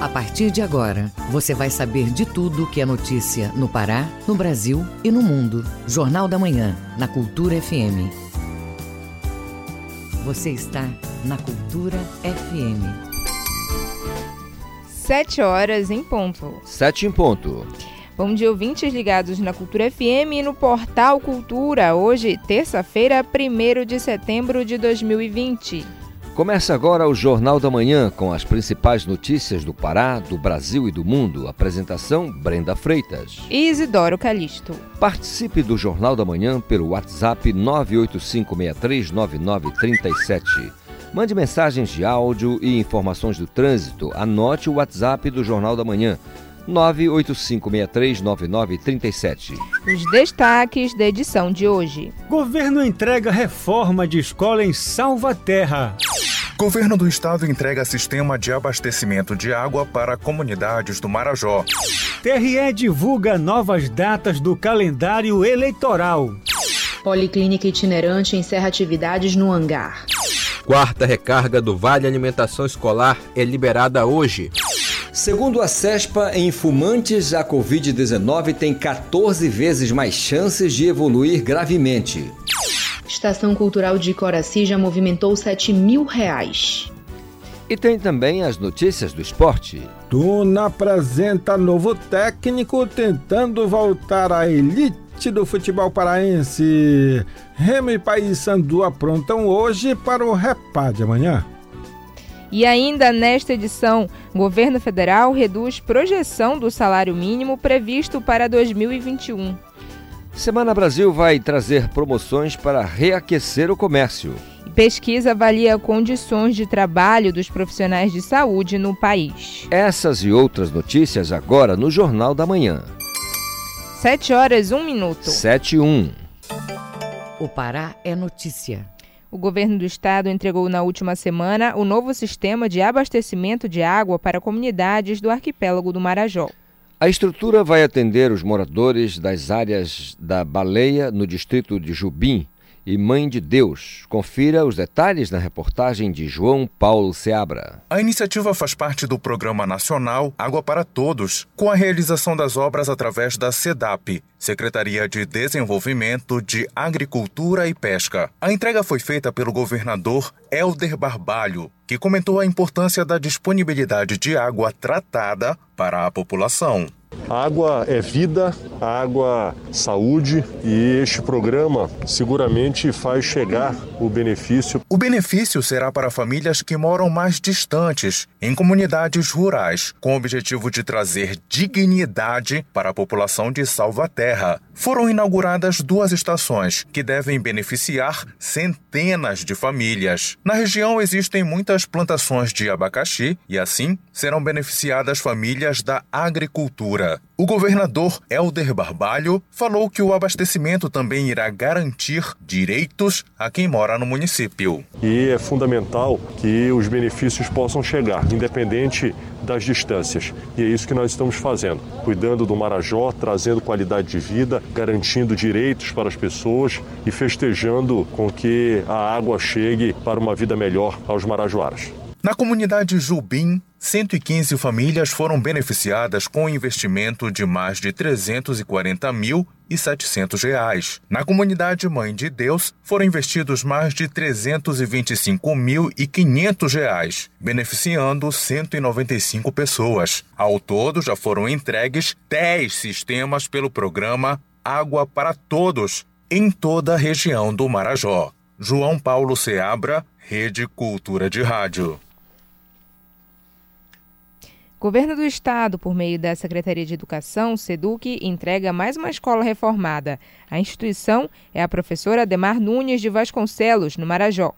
A partir de agora, você vai saber de tudo que é notícia no Pará, no Brasil e no mundo. Jornal da Manhã, na Cultura FM. Você está na Cultura FM. Sete horas em ponto. Sete em ponto. Bom dia, ouvintes ligados na Cultura FM e no Portal Cultura. Hoje, terça-feira, 1 de setembro de 2020. Começa agora o Jornal da Manhã com as principais notícias do Pará, do Brasil e do mundo. Apresentação Brenda Freitas. E Isidoro Calixto. Participe do Jornal da Manhã pelo WhatsApp 985639937. Mande mensagens de áudio e informações do trânsito. Anote o WhatsApp do Jornal da Manhã 985639937. Os destaques da edição de hoje. Governo entrega reforma de escola em Salvaterra. Governo do Estado entrega sistema de abastecimento de água para comunidades do Marajó. TRE divulga novas datas do calendário eleitoral. Policlínica itinerante encerra atividades no hangar. Quarta recarga do Vale Alimentação Escolar é liberada hoje. Segundo a CESPA, em fumantes, a Covid-19 tem 14 vezes mais chances de evoluir gravemente. Estação Cultural de Coraci já movimentou 7 mil reais. E tem também as notícias do esporte. Tuna apresenta novo técnico tentando voltar à elite do futebol paraense. Remo e Paysandu aprontam hoje para o Repá de amanhã. E ainda nesta edição, o governo federal reduz projeção do salário mínimo previsto para 2021. Semana Brasil vai trazer promoções para reaquecer o comércio. Pesquisa avalia condições de trabalho dos profissionais de saúde no país. Essas e outras notícias agora no Jornal da Manhã. 7 horas, 1 minuto. 7 e 1. O Pará é notícia. O governo do estado entregou na última semana o novo sistema de abastecimento de água para comunidades do arquipélago do Marajó. A estrutura vai atender os moradores das áreas da Baleia, no distrito de Jubim, e Mãe de Deus. Confira os detalhes na reportagem de João Paulo Seabra. A iniciativa faz parte do Programa Nacional Água para Todos, com a realização das obras através da SEDAP, Secretaria de Desenvolvimento de Agricultura e Pesca. A entrega foi feita pelo governador Helder Barbalho, que comentou a importância da disponibilidade de água tratada para a população. Água é vida, água saúde e este programa seguramente faz chegar o benefício. O benefício será para famílias que moram mais distantes, em comunidades rurais, com o objetivo de trazer dignidade para a população de Salvaterra. Foram inauguradas duas estações que devem beneficiar centenas de famílias. Na região existem muitas plantações de abacaxi e assim serão beneficiadas famílias da agricultura. O governador Helder Barbalho falou que o abastecimento também irá garantir direitos a quem mora no município. E é fundamental que os benefícios possam chegar, independente das distâncias. E é isso que nós estamos fazendo, cuidando do Marajó, trazendo qualidade de vida, garantindo direitos para as pessoas e festejando com que a água chegue para uma vida melhor aos marajoaras. Na comunidade Jubim, 115 famílias foram beneficiadas com um investimento de mais de 340 mil e 700 reais. Na comunidade Mãe de Deus, foram investidos mais de 325 mil e 500 reais, beneficiando 195 pessoas. Ao todo, já foram entregues 10 sistemas pelo programa Água para Todos, em toda a região do Marajó. João Paulo Seabra, Rede Cultura de Rádio. Governo do Estado, por meio da Secretaria de Educação, SEDUC, entrega mais uma escola reformada. A instituição é a professora Ademar Nunes de Vasconcelos, no Marajó.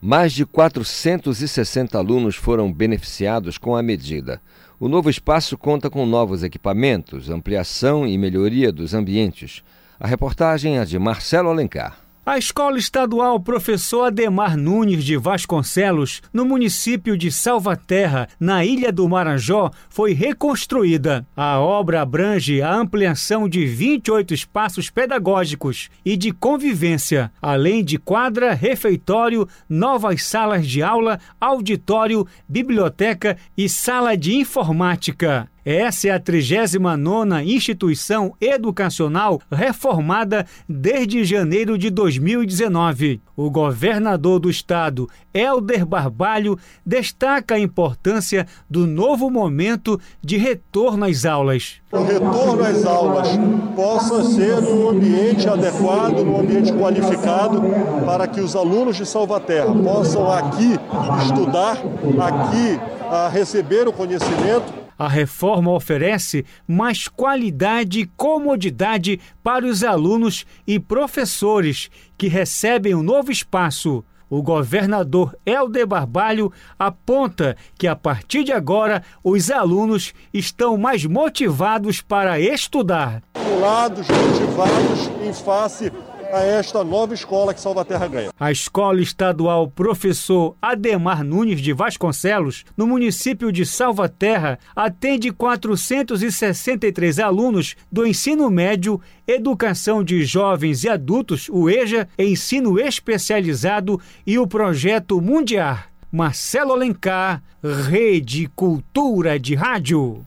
Mais de 460 alunos foram beneficiados com a medida. O novo espaço conta com novos equipamentos, ampliação e melhoria dos ambientes. A reportagem é de Marcelo Alencar. A Escola Estadual Professor Ademar Nunes de Vasconcelos, no município de Salvaterra, na Ilha do Marajó, foi reconstruída. A obra abrange a ampliação de 28 espaços pedagógicos e de convivência, além de quadra, refeitório, novas salas de aula, auditório, biblioteca e sala de informática. Essa é a 39 instituição educacional reformada desde janeiro de 2019. O governador do estado, Helder Barbalho, destaca a importância do novo momento de retorno às aulas. O retorno às aulas possa ser num ambiente adequado, num ambiente qualificado, para que os alunos de Salvaterra possam aqui estudar, aqui a receber o conhecimento a reforma oferece mais qualidade e comodidade para os alunos e professores que recebem um novo espaço. O governador Helder Barbalho aponta que a partir de agora os alunos estão mais motivados para estudar. Motivados em face a esta nova escola que Salvaterra ganha. A Escola Estadual Professor Ademar Nunes de Vasconcelos, no município de Salvaterra, atende 463 alunos do ensino médio, educação de jovens e adultos, o EJA, ensino especializado e o projeto Mundial. Marcelo Alencar, Rede Cultura de Rádio.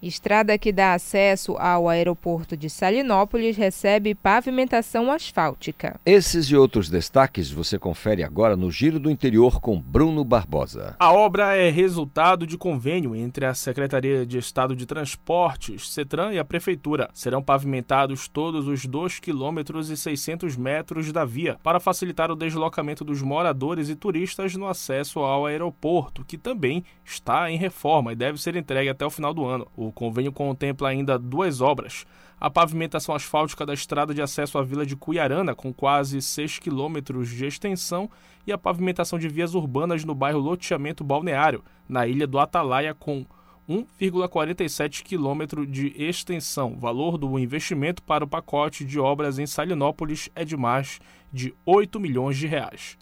Estrada que dá acesso ao aeroporto de Salinópolis recebe pavimentação asfáltica. Esses e outros destaques você confere agora no Giro do Interior com Bruno Barbosa. A obra é resultado de convênio entre a Secretaria de Estado de Transportes, CETRAN e a Prefeitura. Serão pavimentados todos os 2 quilômetros e 600 metros da via para facilitar o deslocamento dos moradores e turistas no acesso ao aeroporto, que também está em reforma e deve ser entregue até o final do ano. O o convênio contempla ainda duas obras. A pavimentação asfáltica da estrada de acesso à vila de Cuiarana, com quase 6 quilômetros de extensão, e a pavimentação de vias urbanas no bairro Loteamento Balneário, na ilha do Atalaia, com 1,47 quilômetro de extensão. Valor do investimento para o pacote de obras em Salinópolis é de mais de 8 milhões de reais.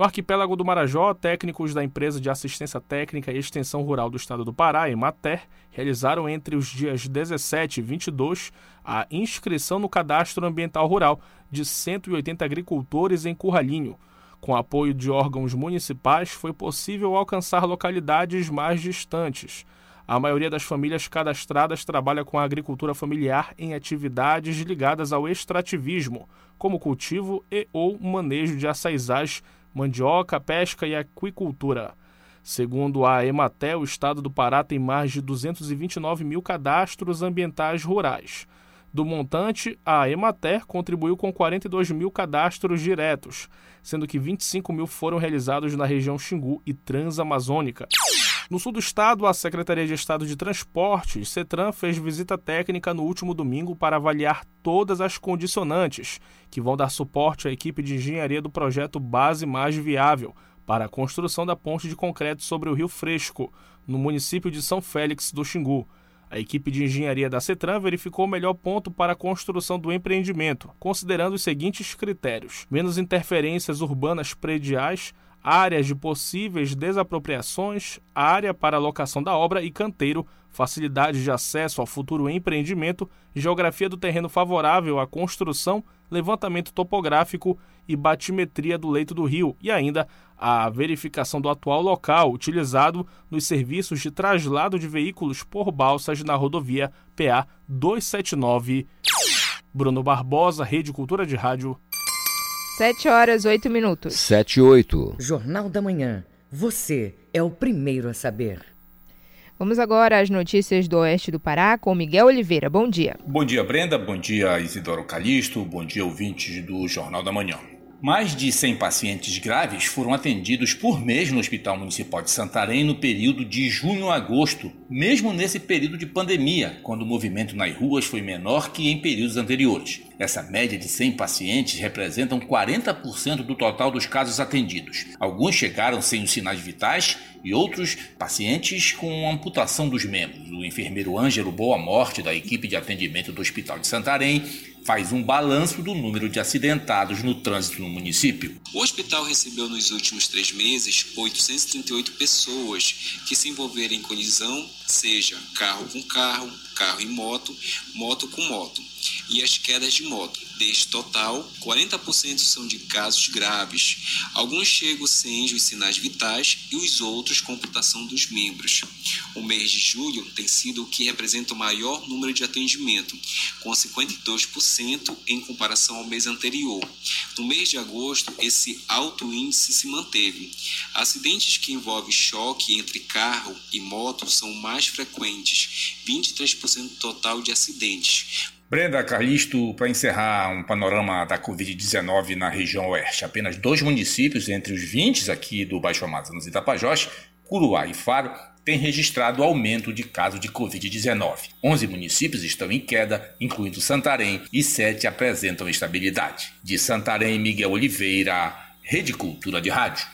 No arquipélago do Marajó, técnicos da empresa de assistência técnica e extensão rural do estado do Pará, Emater, realizaram entre os dias 17 e 22 a inscrição no cadastro ambiental rural de 180 agricultores em Curralinho. Com apoio de órgãos municipais, foi possível alcançar localidades mais distantes. A maioria das famílias cadastradas trabalha com a agricultura familiar em atividades ligadas ao extrativismo, como cultivo e ou manejo de açaizás mandioca, pesca e aquicultura. Segundo a Ematel, o estado do Pará tem mais de 229 mil cadastros ambientais rurais. Do montante, a Emater contribuiu com 42 mil cadastros diretos, sendo que 25 mil foram realizados na região Xingu e Transamazônica. No sul do estado, a Secretaria de Estado de Transportes, CETRAN, fez visita técnica no último domingo para avaliar todas as condicionantes que vão dar suporte à equipe de engenharia do projeto Base Mais Viável para a construção da ponte de concreto sobre o Rio Fresco, no município de São Félix do Xingu. A equipe de engenharia da CETRAN verificou o melhor ponto para a construção do empreendimento, considerando os seguintes critérios: menos interferências urbanas prediais, áreas de possíveis desapropriações, área para alocação da obra e canteiro, facilidade de acesso ao futuro empreendimento, geografia do terreno favorável à construção, levantamento topográfico e batimetria do leito do rio e ainda a verificação do atual local utilizado nos serviços de traslado de veículos por balsas na rodovia PA 279. Bruno Barbosa, Rede Cultura de Rádio 7 horas 8 minutos. 7 e 8. Jornal da Manhã. Você é o primeiro a saber. Vamos agora às notícias do oeste do Pará com Miguel Oliveira. Bom dia. Bom dia, Brenda. Bom dia, Isidoro Calixto. Bom dia, ouvintes do Jornal da Manhã. Mais de 100 pacientes graves foram atendidos por mês no Hospital Municipal de Santarém no período de junho a agosto, mesmo nesse período de pandemia, quando o movimento nas ruas foi menor que em períodos anteriores. Essa média de 100 pacientes representam 40% do total dos casos atendidos. Alguns chegaram sem os sinais vitais e outros pacientes com amputação dos membros. O enfermeiro Ângelo Boa Morte, da equipe de atendimento do Hospital de Santarém, faz um balanço do número de acidentados no trânsito no município. O hospital recebeu nos últimos três meses 838 pessoas que se envolveram em colisão, seja carro com carro, carro e moto, moto com moto, e as quedas de moto. Deste total, 40% são de casos graves. Alguns chegam sem os sinais vitais e os outros com amputação dos membros. O mês de julho tem sido o que representa o maior número de atendimento, com 52% em comparação ao mês anterior. No mês de agosto, esse alto índice se manteve. Acidentes que envolvem choque entre carro e moto são mais frequentes, 23% total de acidentes. Brenda Carlisto, para encerrar um panorama da Covid-19 na região oeste, apenas dois municípios entre os 20 aqui do Baixo Amazonas e Tapajós, Curuá e Faro, têm registrado aumento de casos de Covid-19. 11 municípios estão em queda, incluindo Santarém, e 7 apresentam estabilidade. De Santarém, Miguel Oliveira, Rede Cultura de Rádio.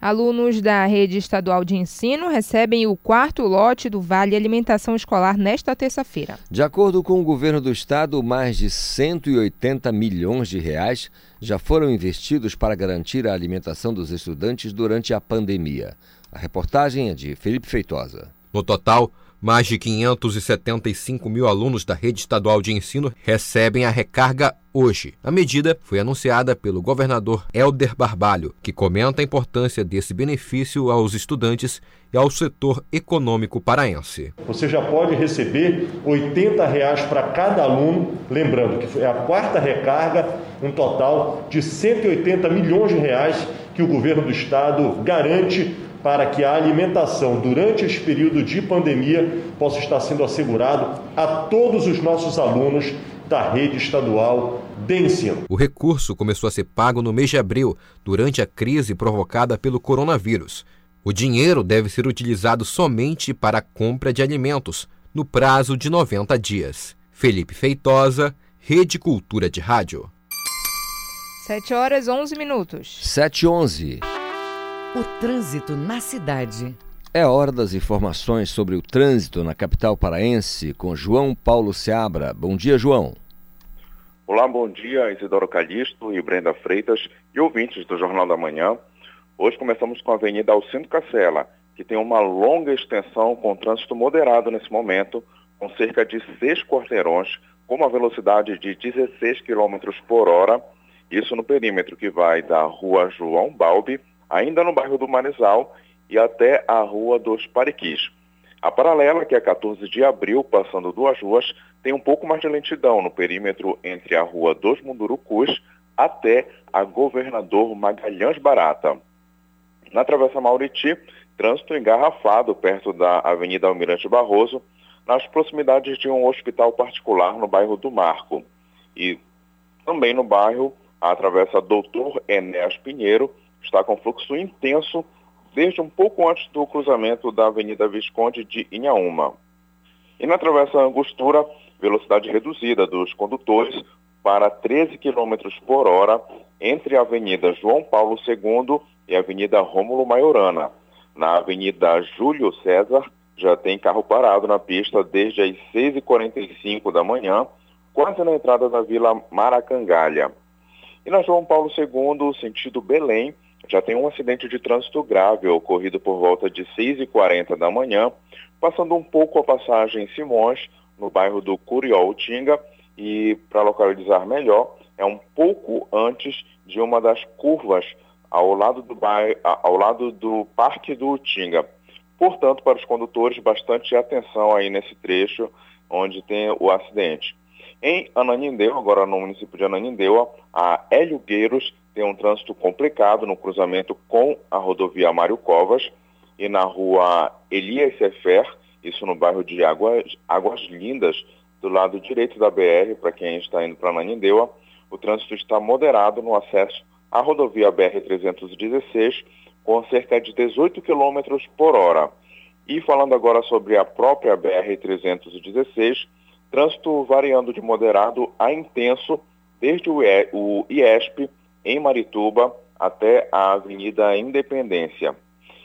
Alunos da rede estadual de ensino recebem o quarto lote do Vale Alimentação Escolar nesta terça-feira. De acordo com o governo do estado, mais de 180 milhões de reais já foram investidos para garantir a alimentação dos estudantes durante a pandemia. A reportagem é de Felipe Feitosa. No total, mais de 575 mil alunos da rede estadual de ensino recebem a recarga hoje. A medida foi anunciada pelo governador Helder Barbalho, que comenta a importância desse benefício aos estudantes e ao setor econômico paraense. Você já pode receber 80 reais para cada aluno, lembrando que é a quarta recarga, um total de 180 milhões de reais que o governo do estado garante para que a alimentação durante esse período de pandemia possa estar sendo assegurado a todos os nossos alunos da rede estadual de ensino. O recurso começou a ser pago no mês de abril, durante a crise provocada pelo coronavírus. O dinheiro deve ser utilizado somente para a compra de alimentos, no prazo de 90 dias. Felipe Feitosa, Rede Cultura de Rádio. 7 horas 11 minutos. 7 e 11. O trânsito na cidade. É hora das informações sobre o trânsito na capital paraense com João Paulo Seabra. Bom dia, João. Olá, bom dia, Isidoro Calixto e Brenda Freitas e ouvintes do Jornal da Manhã. Hoje começamos com a Avenida Alcindo Cacela, que tem uma longa extensão com trânsito moderado nesse momento, com cerca de seis quarteirões, com uma velocidade de 16 km por hora, isso no perímetro que vai da Rua João Balbi ainda no bairro do Manizal e até a Rua dos Pariquis. A paralela, que é 14 de abril, passando duas ruas, tem um pouco mais de lentidão no perímetro entre a Rua dos Mundurucus até a Governador Magalhães Barata. Na Travessa Mauriti, trânsito engarrafado perto da Avenida Almirante Barroso, nas proximidades de um hospital particular no bairro do Marco. E também no bairro, a Travessa Doutor Enéas Pinheiro, está com fluxo intenso desde um pouco antes do cruzamento da Avenida Visconde de Inhaúma. E na Travessa Angostura, velocidade reduzida dos condutores para 13 km por hora entre a Avenida João Paulo II e a Avenida Rômulo Maiorana. Na Avenida Júlio César, já tem carro parado na pista desde as 6h45 da manhã, quase na entrada da Vila Maracangalha. E na João Paulo II, sentido Belém, já tem um acidente de trânsito grave ocorrido por volta de 6h40 da manhã, passando um pouco a passagem Simões, no bairro do Curiol-Tinga, e para localizar melhor, é um pouco antes de uma das curvas ao lado do, bairro, ao lado do Parque do Tinga. Portanto, para os condutores, bastante atenção aí nesse trecho onde tem o acidente. Em Ananindeua, agora no município de Ananindeua, a Hélio Gueiros tem um trânsito complicado no cruzamento com a rodovia Mário Covas e na rua Elias Sefer, isso no bairro de Águas, Águas Lindas, do lado direito da BR, para quem está indo para Ananindeua, o trânsito está moderado no acesso à rodovia BR-316, com cerca de 18 km por hora. E falando agora sobre a própria BR-316, trânsito variando de moderado a intenso desde o IESP em Marituba até a Avenida Independência.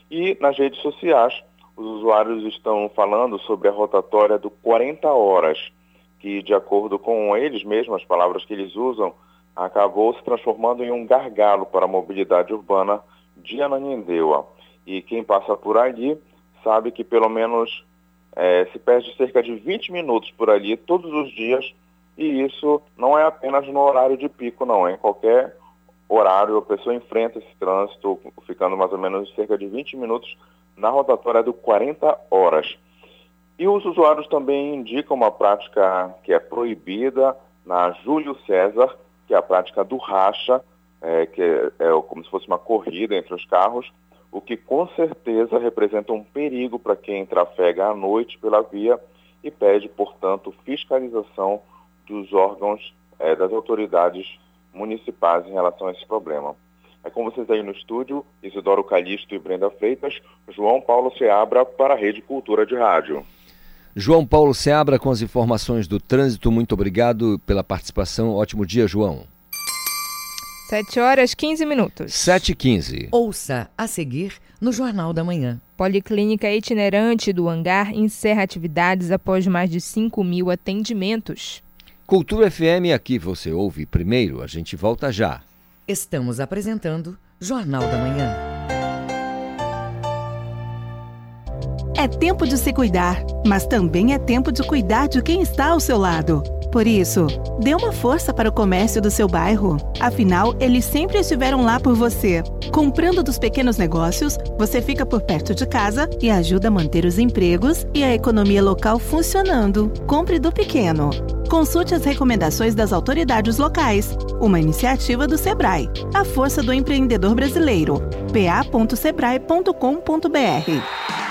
E nas redes sociais, os usuários estão falando sobre a rotatória do 40 horas, que, de acordo com eles mesmos, as palavras que eles usam, acabou se transformando em um gargalo para a mobilidade urbana de Ananindeua. E quem passa por ali sabe que pelo menos é, se perde cerca de 20 minutos por ali todos os dias, e isso não é apenas no horário de pico, não, é em qualquer horário a pessoa enfrenta esse trânsito, ficando mais ou menos cerca de 20 minutos na rotatória do 40 horas. E os usuários também indicam uma prática que é proibida na Júlio César, que é a prática do racha, é, que é, como se fosse uma corrida entre os carros, o que com certeza representa um perigo para quem trafega à noite pela via e pede, portanto, fiscalização dos órgãos é, das autoridades municipais em relação a esse problema. É com vocês aí no estúdio, Isidoro Calixto e Brenda Freitas, João Paulo Seabra para a Rede Cultura de Rádio. João Paulo Seabra com as informações do trânsito, muito obrigado pela participação. Ótimo dia, João. 7 horas 15 minutos. 7 e 15. Ouça a seguir no Jornal da Manhã. Policlínica itinerante do Hangar encerra atividades após mais de 5 mil atendimentos. Cultura FM, aqui você ouve primeiro, a gente volta já. Estamos apresentando Jornal da Manhã. É tempo de se cuidar, mas também é tempo de cuidar de quem está ao seu lado. Por isso, dê uma força para o comércio do seu bairro. Afinal, eles sempre estiveram lá por você. Comprando dos pequenos negócios, você fica por perto de casa e ajuda a manter os empregos e a economia local funcionando. Compre do pequeno. Consulte as recomendações das autoridades locais. Uma iniciativa do Sebrae. A força do empreendedor brasileiro. pa.sebrae.com.br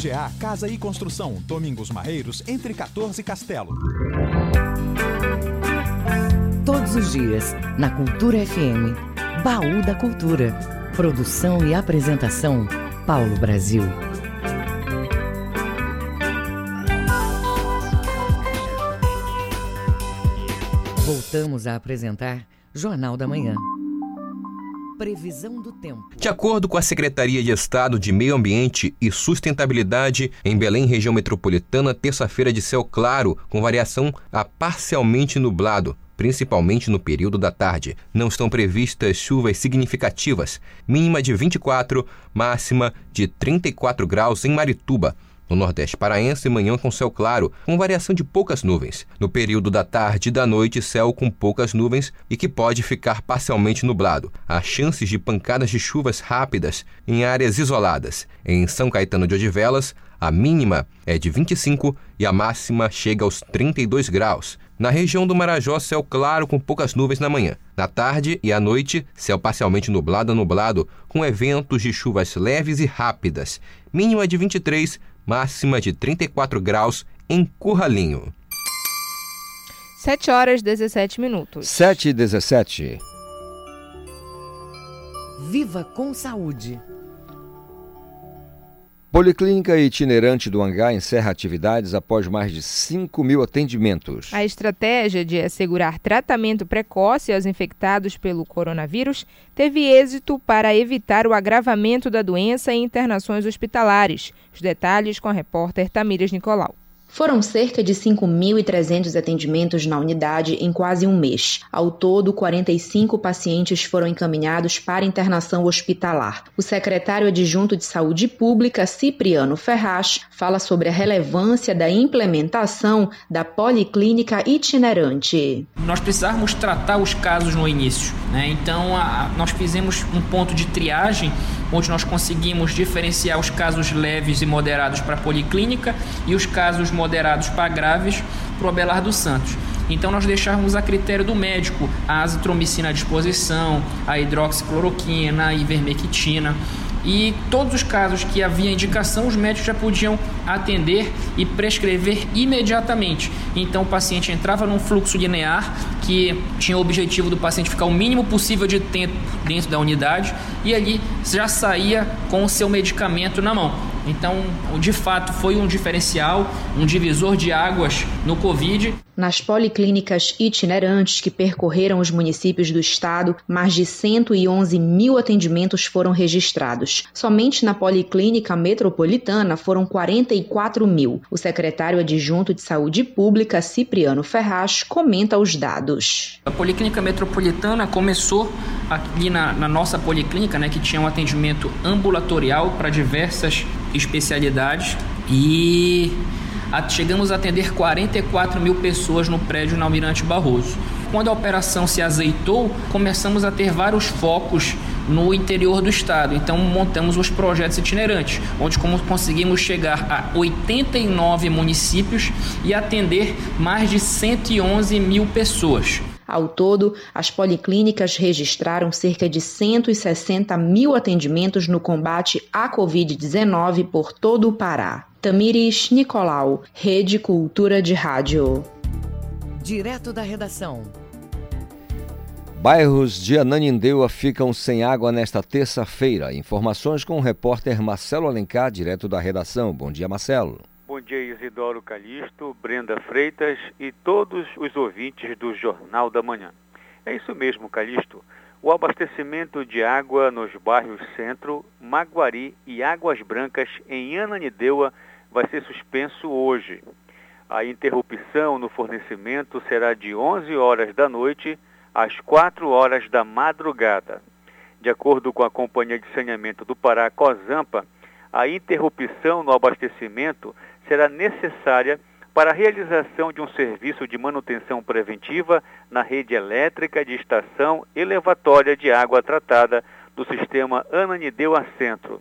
VGA Casa e Construção, Domingos Marreiros, entre 14 e Castelo. Todos os dias, na Cultura FM, Baú da Cultura. Produção e apresentação, Paulo Brasil. Voltamos a apresentar Jornal da Manhã. Previsão do tempo. De acordo com a Secretaria de Estado de Meio Ambiente e Sustentabilidade, em Belém, região metropolitana, terça-feira de céu claro, com variação a parcialmente nublado principalmente no período da tarde. Não estão previstas chuvas significativas, mínima de 24, máxima de 34 graus em Marituba. No Nordeste Paraense, manhã com céu claro, com variação de poucas nuvens. No período da tarde e da noite, céu com poucas nuvens e que pode ficar parcialmente nublado. Há chances de pancadas de chuvas rápidas em áreas isoladas. Em São Caetano de Odivelas, a mínima é de 25 e a máxima chega aos 32 graus. Na região do Marajó, céu claro com poucas nuvens na manhã. Na tarde e à noite, céu parcialmente nublado a nublado, com eventos de chuvas leves e rápidas. Mínima de 23 máxima de 34 graus em Curralinho. 7 horas 17 minutos. 7 e 17. Viva com saúde. Policlínica itinerante do Hangar encerra atividades após mais de 5 mil atendimentos. A estratégia de assegurar tratamento precoce aos infectados pelo coronavírus teve êxito para evitar o agravamento da doença em internações hospitalares. Os detalhes com a repórter Tamires Nicolau. Foram cerca de 5.300 atendimentos na unidade em quase um mês. Ao todo, 45 pacientes foram encaminhados para internação hospitalar. O secretário adjunto de Saúde Pública, Cipriano Ferraz, fala sobre a relevância da implementação da policlínica itinerante. Nós precisávamos tratar os casos no início, né? então a, nós fizemos um ponto de triagem onde nós conseguimos diferenciar os casos leves e moderados para a policlínica e os casos moderados para graves para o Abelardo Santos. Então nós deixávamos a critério do médico a azitromicina à disposição, a hidroxicloroquina, a ivermectina e todos os casos que havia indicação, os médicos já podiam atender e prescrever imediatamente. Então o paciente entrava num fluxo linear que tinha o objetivo do paciente ficar o mínimo possível de tempo dentro da unidade e ali já saía com o seu medicamento na mão. Então, de fato, foi um diferencial, um divisor de águas no Covid. Nas policlínicas itinerantes que percorreram os municípios do estado, mais de 111 mil atendimentos foram registrados. Somente na Policlínica Metropolitana foram 44 mil. O secretário adjunto de Saúde Pública, Cipriano Ferraz, comenta os dados. A Policlínica Metropolitana começou aqui na, na nossa policlínica, né, que tinha um atendimento ambulatorial para diversas especialidades e chegamos a atender 44 mil pessoas no prédio na Almirante Barroso. Quando a operação se azeitou, começamos a ter vários focos no interior do estado. Então montamos os projetos itinerantes, onde conseguimos chegar a 89 municípios e atender mais de 111 mil pessoas. Ao todo, as policlínicas registraram cerca de 160 mil atendimentos no combate à Covid-19 por todo o Pará. Tamires Nicolau, Rede Cultura de Rádio. Direto da redação. Bairros de Ananindeua ficam sem água nesta terça-feira. Informações com o repórter Marcelo Alencar, direto da redação. Bom dia, Marcelo. Bom dia, Isidoro Calixto, Brenda Freitas e todos os ouvintes do Jornal da Manhã. É isso mesmo, Calixto. O abastecimento de água nos bairros Centro, Maguari e Águas Brancas, em Ananindeua, vai ser suspenso hoje. A interrupção no fornecimento será de 11 horas da noite às 4 horas da madrugada. De acordo com a Companhia de Saneamento do Pará, COSAMPA, a interrupção no abastecimento será necessária para a realização de um serviço de manutenção preventiva na rede elétrica de estação elevatória de água tratada do sistema Ananideu Centro.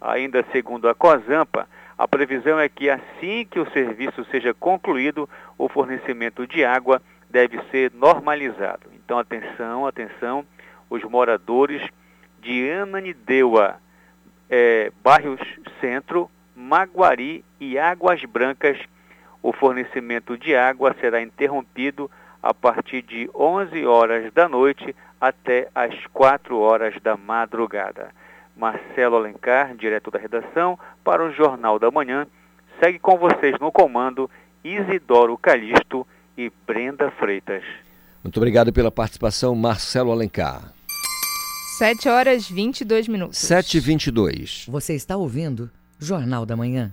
Ainda segundo a COSAMPA, a previsão é que assim que o serviço seja concluído, o fornecimento de água deve ser normalizado. Então, atenção, atenção, os moradores de Ananindeua, é, bairros Centro, Maguari e Águas Brancas, o fornecimento de água será interrompido a partir de 11 horas da noite até as 4 horas da madrugada. Marcelo Alencar, direto da redação, para o Jornal da Manhã, segue com vocês no comando Isidoro Calixto e Brenda Freitas. Muito obrigado pela participação, Marcelo Alencar. 7 horas 22 minutos. 7 e 22. Você está ouvindo Jornal da Manhã.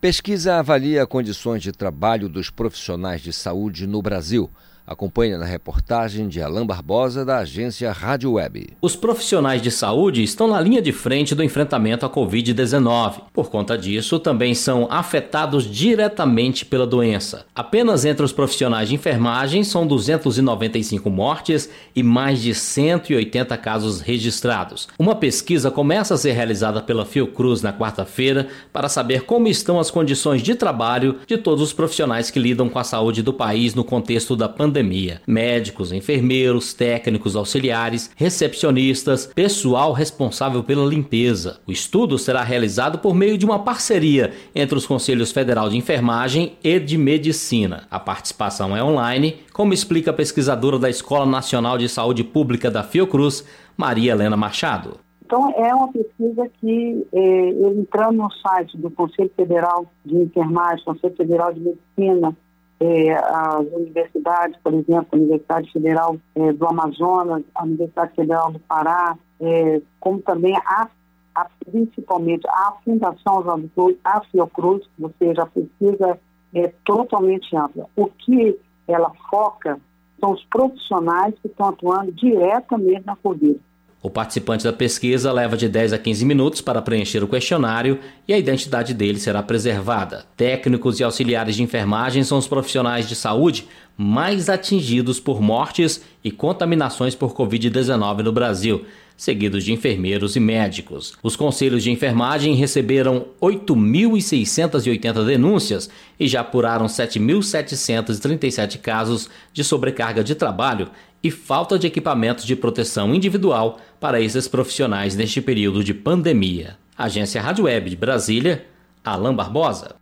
Pesquisa avalia condições de trabalho dos profissionais de saúde no Brasil. Acompanhe na reportagem de Alain Barbosa, da agência Rádio Web. Os profissionais de saúde estão na linha de frente do enfrentamento à Covid-19. Por conta disso, também são afetados diretamente pela doença. Apenas entre os profissionais de enfermagem são 295 mortes e mais de 180 casos registrados. Uma pesquisa começa a ser realizada pela Fiocruz na quarta-feira para saber como estão as condições de trabalho de todos os profissionais que lidam com a saúde do país no contexto da pandemia pandemia. Médicos, enfermeiros, técnicos auxiliares, recepcionistas, pessoal responsável pela limpeza. O estudo será realizado por meio de uma parceria entre os Conselhos Federal de Enfermagem e de Medicina. A participação é online, como explica a pesquisadora da Escola Nacional de Saúde Pública da Fiocruz, Maria Helena Machado. Então, é uma pesquisa que, é, entrando no site do Conselho Federal de Enfermagem, Conselho Federal de Medicina, é, as universidades, por exemplo, a Universidade Federal é, do Amazonas, a Universidade Federal do Pará, é, como também a, a, principalmente a Fundação João Cruz, a Fiocruz, ou seja, a pesquisa é totalmente ampla. O que ela foca são os profissionais que estão atuando diretamente na Covid. O participante da pesquisa leva de 10 a 15 minutos para preencher o questionário e a identidade dele será preservada. Técnicos e auxiliares de enfermagem são os profissionais de saúde mais atingidos por mortes e contaminações por Covid-19 no Brasil, seguidos de enfermeiros e médicos. Os conselhos de enfermagem receberam 8.680 denúncias e já apuraram 7.737 casos de sobrecarga de trabalho e falta de equipamentos de proteção individual para esses profissionais neste período de pandemia. Agência Rádio Web de Brasília, Alain Barbosa.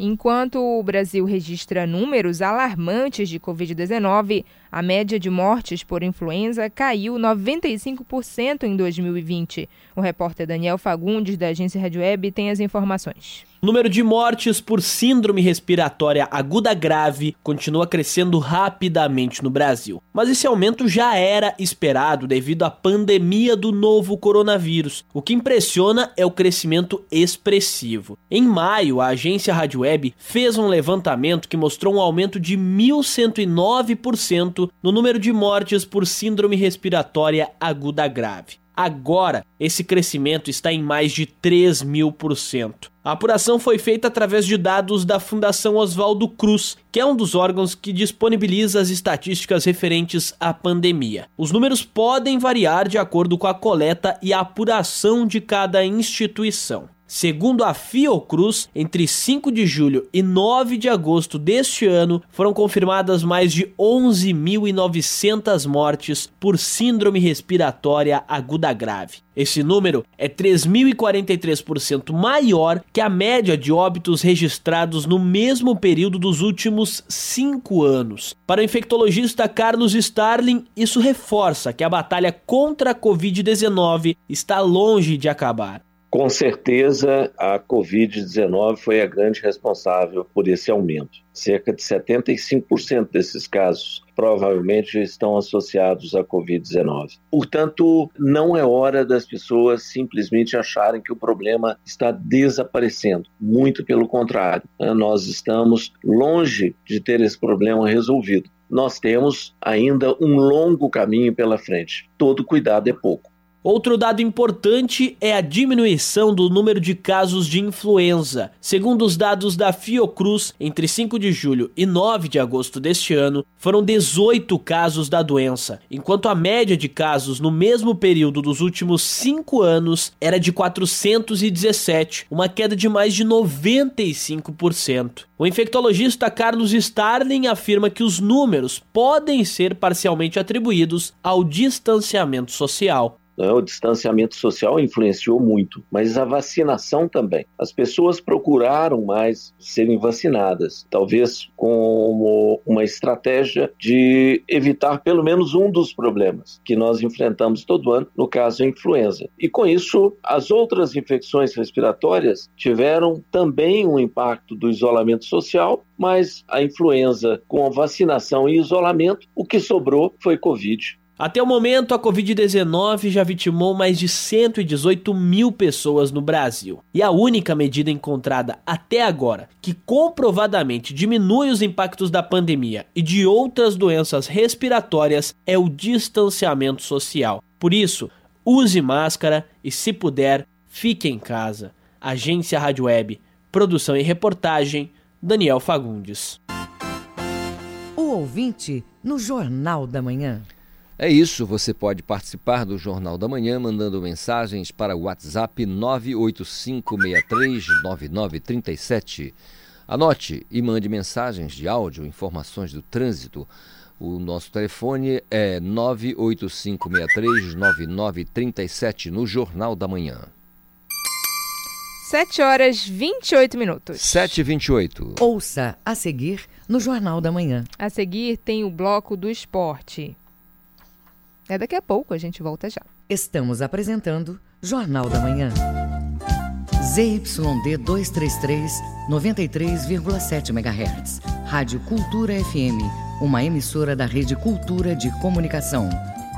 Enquanto o Brasil registra números alarmantes de Covid-19, a média de mortes por influenza caiu 95% em 2020. O repórter Daniel Fagundes, da agência Rádio Web, tem as informações. Número de mortes por síndrome respiratória aguda grave continua crescendo rapidamente no Brasil. Mas esse aumento já era esperado devido à pandemia do novo coronavírus. O que impressiona é o crescimento expressivo. Em maio, a agência Rádio Web fez um levantamento que mostrou um aumento de 1.109% no número de mortes por síndrome respiratória aguda grave. Agora, esse crescimento está em mais de 3 mil por cento. A apuração foi feita através de dados da Fundação Oswaldo Cruz, que é um dos órgãos que disponibiliza as estatísticas referentes à pandemia. Os números podem variar de acordo com a coleta e a apuração de cada instituição. Segundo a Fiocruz, entre 5 de julho e 9 de agosto deste ano, foram confirmadas mais de 11.900 mortes por síndrome respiratória aguda grave. Esse número é 3.043% maior que a média de óbitos registrados no mesmo período dos últimos cinco anos. Para o infectologista Carlos Starling, isso reforça que a batalha contra a Covid-19 está longe de acabar. Com certeza, a Covid-19 foi a grande responsável por esse aumento. Cerca de 75% desses casos provavelmente estão associados à Covid-19. Portanto, não é hora das pessoas simplesmente acharem que o problema está desaparecendo. Muito pelo contrário, né? nós estamos longe de ter esse problema resolvido. Nós temos ainda um longo caminho pela frente. Todo cuidado é pouco. Outro dado importante é a diminuição do número de casos de influenza. Segundo os dados da Fiocruz, entre 5 de julho e 9 de agosto deste ano, foram 18 casos da doença, enquanto a média de casos no mesmo período dos últimos 5 anos era de 417, uma queda de mais de 95%. O infectologista Carlos Starling afirma que os números podem ser parcialmente atribuídos ao distanciamento social. Né? O distanciamento social influenciou muito, mas a vacinação também. As pessoas procuraram mais serem vacinadas, talvez como uma estratégia de evitar pelo menos um dos problemas que nós enfrentamos todo ano, no caso a influenza. E com isso, as outras infecções respiratórias tiveram também um impacto do isolamento social, mas a influenza com a vacinação e isolamento, o que sobrou foi Covid. Até o momento, a Covid-19 já vitimou mais de 118 mil pessoas no Brasil. E a única medida encontrada até agora que comprovadamente diminui os impactos da pandemia e de outras doenças respiratórias é o distanciamento social. Por isso, use máscara e, se puder, fique em casa. Agência Rádio Web, produção e reportagem, Daniel Fagundes. O ouvinte no Jornal da Manhã. É isso, você pode participar do Jornal da Manhã mandando mensagens para o WhatsApp 985639937. Anote e mande mensagens de áudio, informações do trânsito. O nosso telefone é 985639937 no Jornal da Manhã. 7 horas 28 minutos. 7 e 28. Ouça a seguir no Jornal da Manhã. A seguir tem o bloco do esporte. É daqui a pouco, a gente volta já. Estamos apresentando Jornal da Manhã. ZYD 233, 93,7 MHz. Rádio Cultura FM, uma emissora da Rede Cultura de Comunicação.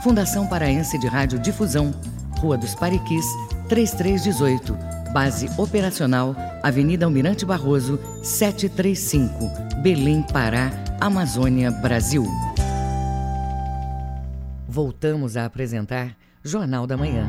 Fundação Paraense de Rádio Difusão, Rua dos Pariquis, 3318, Base operacional, Avenida Almirante Barroso, 735, Belém, Pará, Amazônia, Brasil. Voltamos a apresentar Jornal da Manhã.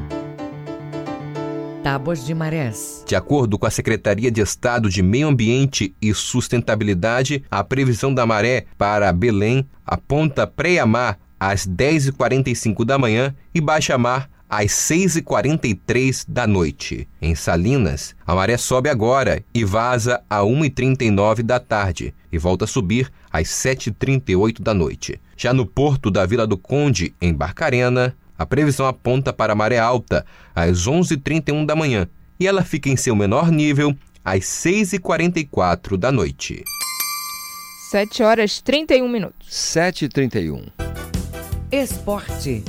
Tábuas de marés. De acordo com a Secretaria de Estado de Meio Ambiente e Sustentabilidade, a previsão da maré para Belém aponta pré-mar às 10h45 da manhã e baixa-mar às 6h43 da noite. Em Salinas, a maré sobe agora e vaza a 1h39 da tarde e volta a subir às 7h38 da noite. Já no porto da Vila do Conde, em Barcarena, a previsão aponta para a maré alta às 11h31 da manhã e ela fica em seu menor nível às 6h44 da noite. 7 horas 31 minutos. 7h31. Esporte.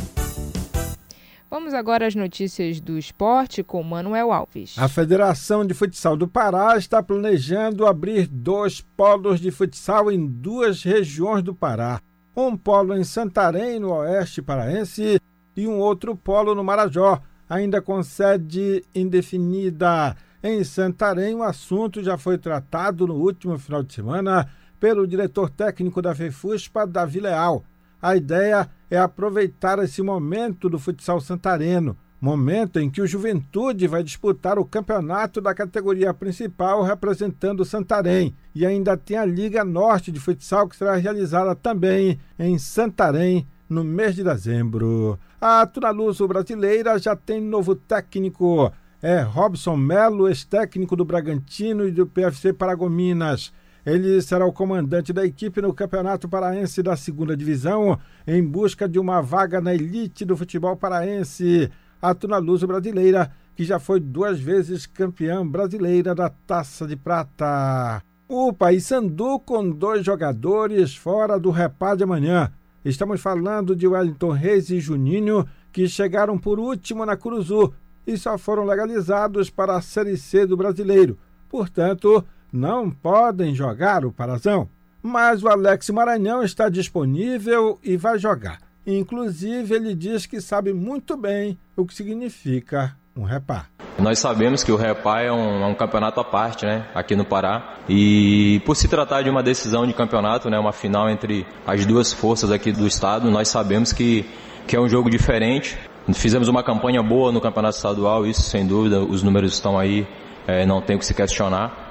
Vamos agora às notícias do esporte com Manuel Alves. A Federação de Futsal do Pará está planejando abrir dois polos de futsal em duas regiões do Pará. Um polo em Santarém, no oeste paraense, e um outro polo no Marajó, ainda com sede indefinida. Em Santarém, o assunto já foi tratado no último final de semana pelo diretor técnico da FEFUSPA, Davi Leal. A ideia é aproveitar esse momento do futsal santareno, momento em que o Juventude vai disputar o campeonato da categoria principal representando Santarém. E ainda tem a Liga Norte de Futsal que será realizada também em Santarém no mês de dezembro. A Tunaluso brasileira já tem novo técnico. É Robson Melo, ex-técnico do Bragantino e do PFC Paragominas. Ele será o comandante da equipe no Campeonato Paraense da Segunda Divisão, em busca de uma vaga na elite do futebol paraense. A Tunaluso brasileira, que já foi duas vezes campeã brasileira da Taça de Prata. O Paysandu com dois jogadores fora do repá de amanhã. Estamos falando de Wellington Reis e Juninho, que chegaram por último na Curuzu e só foram legalizados para a Série C do brasileiro. Portanto, não podem jogar o Parazão. Mas o Alex Maranhão está disponível e vai jogar. Inclusive, ele diz que sabe muito bem o que significa um repá. Nós sabemos que o repá é um, é um, campeonato à parte, né, aqui no Pará. E por se tratar de uma decisão de campeonato, né, uma final entre as duas forças aqui do estado, nós sabemos que, que é um jogo diferente. Fizemos uma campanha boa no campeonato estadual, isso sem dúvida, os números estão aí, é, não tem o que se questionar.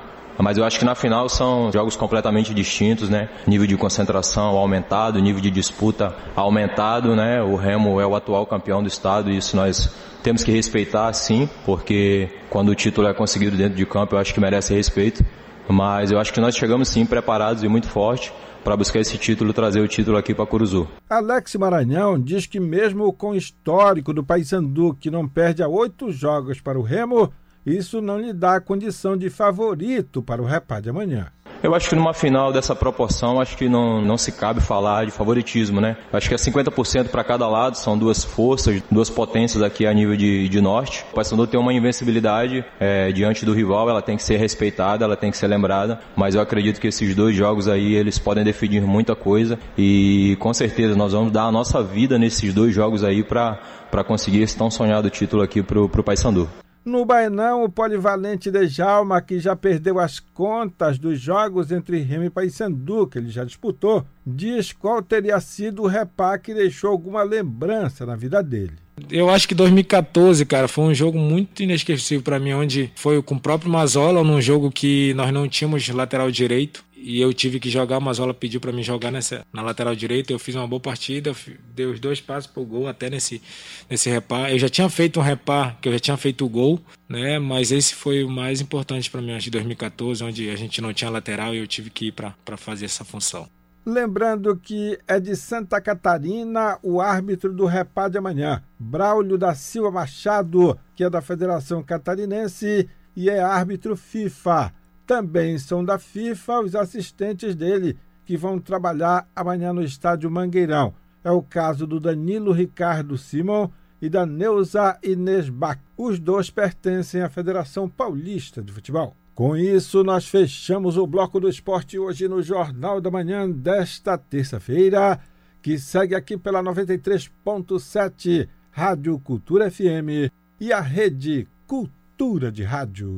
Mas eu acho que na final são jogos completamente distintos, né? Nível de concentração aumentado, nível de disputa aumentado, né? O Remo é o atual campeão do estado e isso nós temos que respeitar sim, porque quando o título é conseguido dentro de campo, eu acho que merece respeito. Mas eu acho que nós chegamos sim preparados e muito forte para buscar esse título, trazer o título aqui para Curuzu. Alex Maranhão diz que mesmo com o histórico do Paysandu, que não perde a oito jogos para o Remo, isso não lhe dá a condição de favorito para o Repá de amanhã. Eu acho que numa final dessa proporção, acho que não, não se cabe falar de favoritismo, né? Acho que é 50% para cada lado, são duas forças, duas potências aqui a nível de, de norte. O Paysandu tem uma invencibilidade é, diante do rival, ela tem que ser respeitada, ela tem que ser lembrada, mas eu acredito que esses dois jogos aí, eles podem definir muita coisa e com certeza nós vamos dar a nossa vida nesses dois jogos aí para conseguir esse tão sonhado título aqui para o Paysandu. No Bainão, o polivalente Dejalma, que já perdeu as contas dos jogos entre Remy e Paysandu, que ele já disputou, diz qual teria sido o repá que deixou alguma lembrança na vida dele. Eu acho que 2014, cara, foi um jogo muito inesquecível para mim, onde foi com o próprio Mazola, num jogo que nós não tínhamos lateral direito e eu tive que jogar, Mazola pediu para mim jogar nessa, na lateral direita, eu fiz uma boa partida, dei os dois passos pro gol até nesse, nesse repar. Eu já tinha feito um repar, que eu já tinha feito o gol, né? Mas esse foi o mais importante para mim, de 2014, onde a gente não tinha lateral e eu tive que ir para fazer essa função. Lembrando que é de Santa Catarina o árbitro do repar de amanhã, Braulio da Silva Machado, que é da Federação Catarinense e é árbitro FIFA. Também são da FIFA os assistentes dele, que vão trabalhar amanhã no estádio Mangueirão. É o caso do Danilo Ricardo Simon e da Neuza Inês Bach. Os dois pertencem à Federação Paulista de Futebol. Com isso, nós fechamos o bloco do esporte hoje no Jornal da Manhã desta terça-feira, que segue aqui pela 93.7 Rádio Cultura FM e a Rede Cultura de Rádio.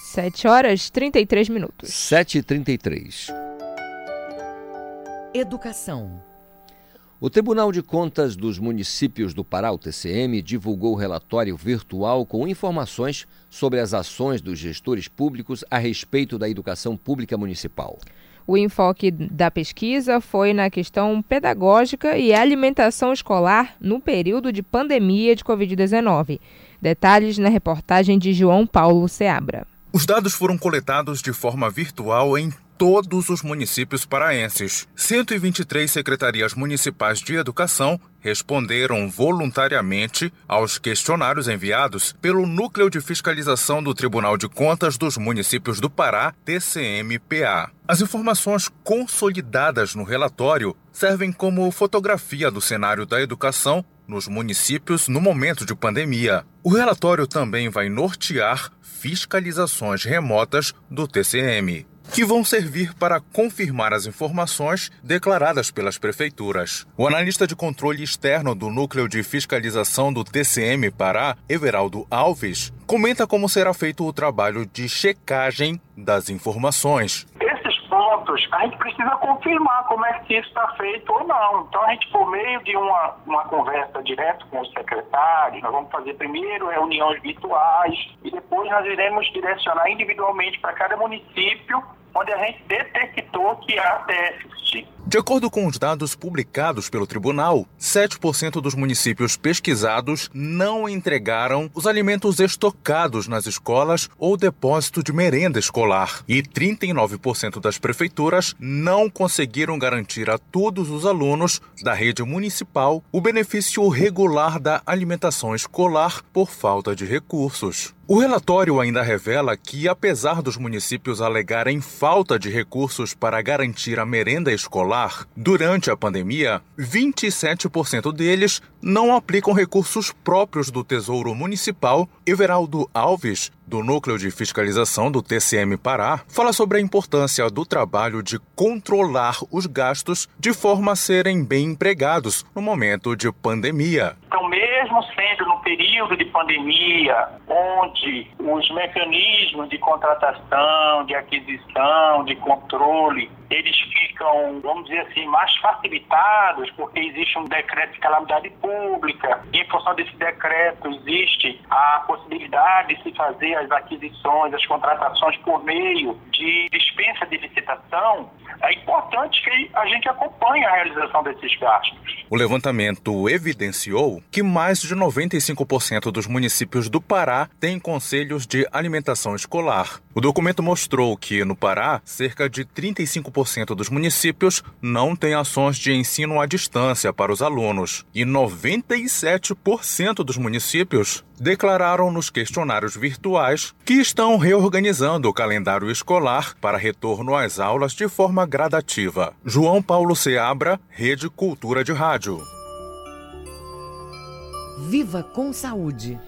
7 horas 33 minutos. 7h33. Educação. O Tribunal de Contas dos Municípios do Pará, o TCM, divulgou o relatório virtual com informações sobre as ações dos gestores públicos a respeito da educação pública municipal. O enfoque da pesquisa foi na questão pedagógica e alimentação escolar no período de pandemia de Covid-19. Detalhes na reportagem de João Paulo Seabra. Os dados foram coletados de forma virtual em todos os municípios paraenses. 123 secretarias municipais de educação responderam voluntariamente aos questionários enviados pelo Núcleo de Fiscalização do Tribunal de Contas dos Municípios do Pará, TCMPA. As informações consolidadas no relatório servem como fotografia do cenário da educação nos municípios no momento de pandemia. O relatório também vai nortear fiscalizações remotas do TCM que vão servir para confirmar as informações declaradas pelas prefeituras. O analista de controle externo do Núcleo de Fiscalização do TCM Pará, Everaldo Alves, comenta como será feito o trabalho de checagem das informações pontos, a gente precisa confirmar como é que isso está feito ou não. Então, a gente, por meio de uma, uma conversa direto com os secretários, nós vamos fazer primeiro reuniões virtuais e depois nós iremos direcionar individualmente para cada município onde a gente detectou que há déficit. De acordo com os dados publicados pelo tribunal, 7% dos municípios pesquisados não entregaram os alimentos estocados nas escolas ou depósito de merenda escolar, e 39% das prefeituras não conseguiram garantir a todos os alunos da rede municipal o benefício regular da alimentação escolar por falta de recursos. O relatório ainda revela que, apesar dos municípios alegarem falta de recursos para garantir a merenda escolar, durante a pandemia, 27% deles não aplicam recursos próprios do Tesouro Municipal. Everaldo Alves, do Núcleo de Fiscalização do TCM Pará, fala sobre a importância do trabalho de controlar os gastos de forma a serem bem empregados no momento de pandemia. Então, mesmo sendo no período de pandemia, onde os mecanismos de contratação, de aquisição, de controle, eles ficam, vamos dizer assim, mais facilitados, porque existe um decreto de calamidade pública, e em função desse decreto existe a possibilidade de se fazer as aquisições, as contratações por meio de dispensa de licitação, é importante que a gente acompanhe a realização desses gastos. O levantamento evidenciou que mais de 95% dos municípios do Pará têm conselhos de alimentação escolar. O documento mostrou que, no Pará, cerca de 35% dos municípios não têm ações de ensino à distância para os alunos e 97% dos municípios declararam nos questionários virtuais que estão reorganizando o calendário escolar para retorno às aulas de forma gradativa. João Paulo Seabra, Rede Cultura de Rádio. Viva com saúde.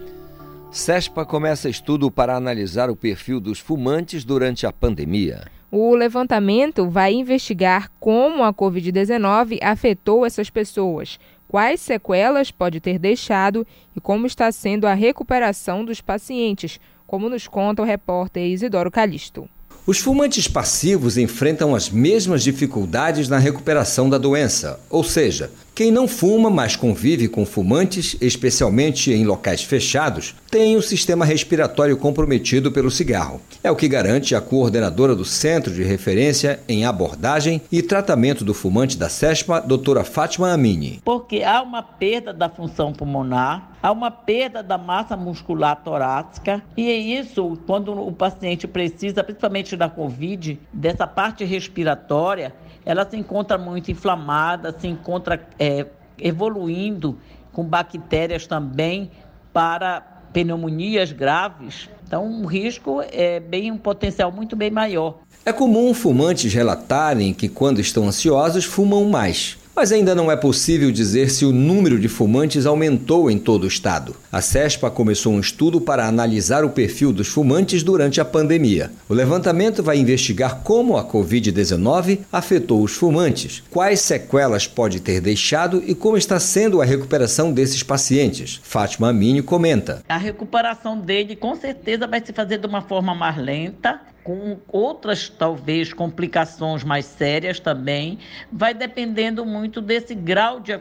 CESPA começa estudo para analisar o perfil dos fumantes durante a pandemia. O levantamento vai investigar como a Covid-19 afetou essas pessoas, quais sequelas pode ter deixado e como está sendo a recuperação dos pacientes, como nos conta o repórter Isidoro Calixto. Os fumantes passivos enfrentam as mesmas dificuldades na recuperação da doença, ou seja, quem não fuma, mas convive com fumantes, especialmente em locais fechados, tem o sistema respiratório comprometido pelo cigarro. É o que garante a coordenadora do Centro de Referência em Abordagem e Tratamento do Fumante da SESPA, doutora Fátima Amini. Porque há uma perda da função pulmonar, há uma perda da massa muscular torácica, e é isso quando o paciente precisa, principalmente da Covid, dessa parte respiratória, ela se encontra muito inflamada, se encontra é, evoluindo com bactérias também para pneumonias graves. Então, o risco é bem um potencial muito bem maior. É comum fumantes relatarem que quando estão ansiosos fumam mais. Mas ainda não é possível dizer se o número de fumantes aumentou em todo o estado. A CESPA começou um estudo para analisar o perfil dos fumantes durante a pandemia. O levantamento vai investigar como a Covid-19 afetou os fumantes, quais sequelas pode ter deixado e como está sendo a recuperação desses pacientes. Fátima Amini comenta. A recuperação dele com certeza vai se fazer de uma forma mais lenta com outras talvez complicações mais sérias também, vai dependendo muito desse grau de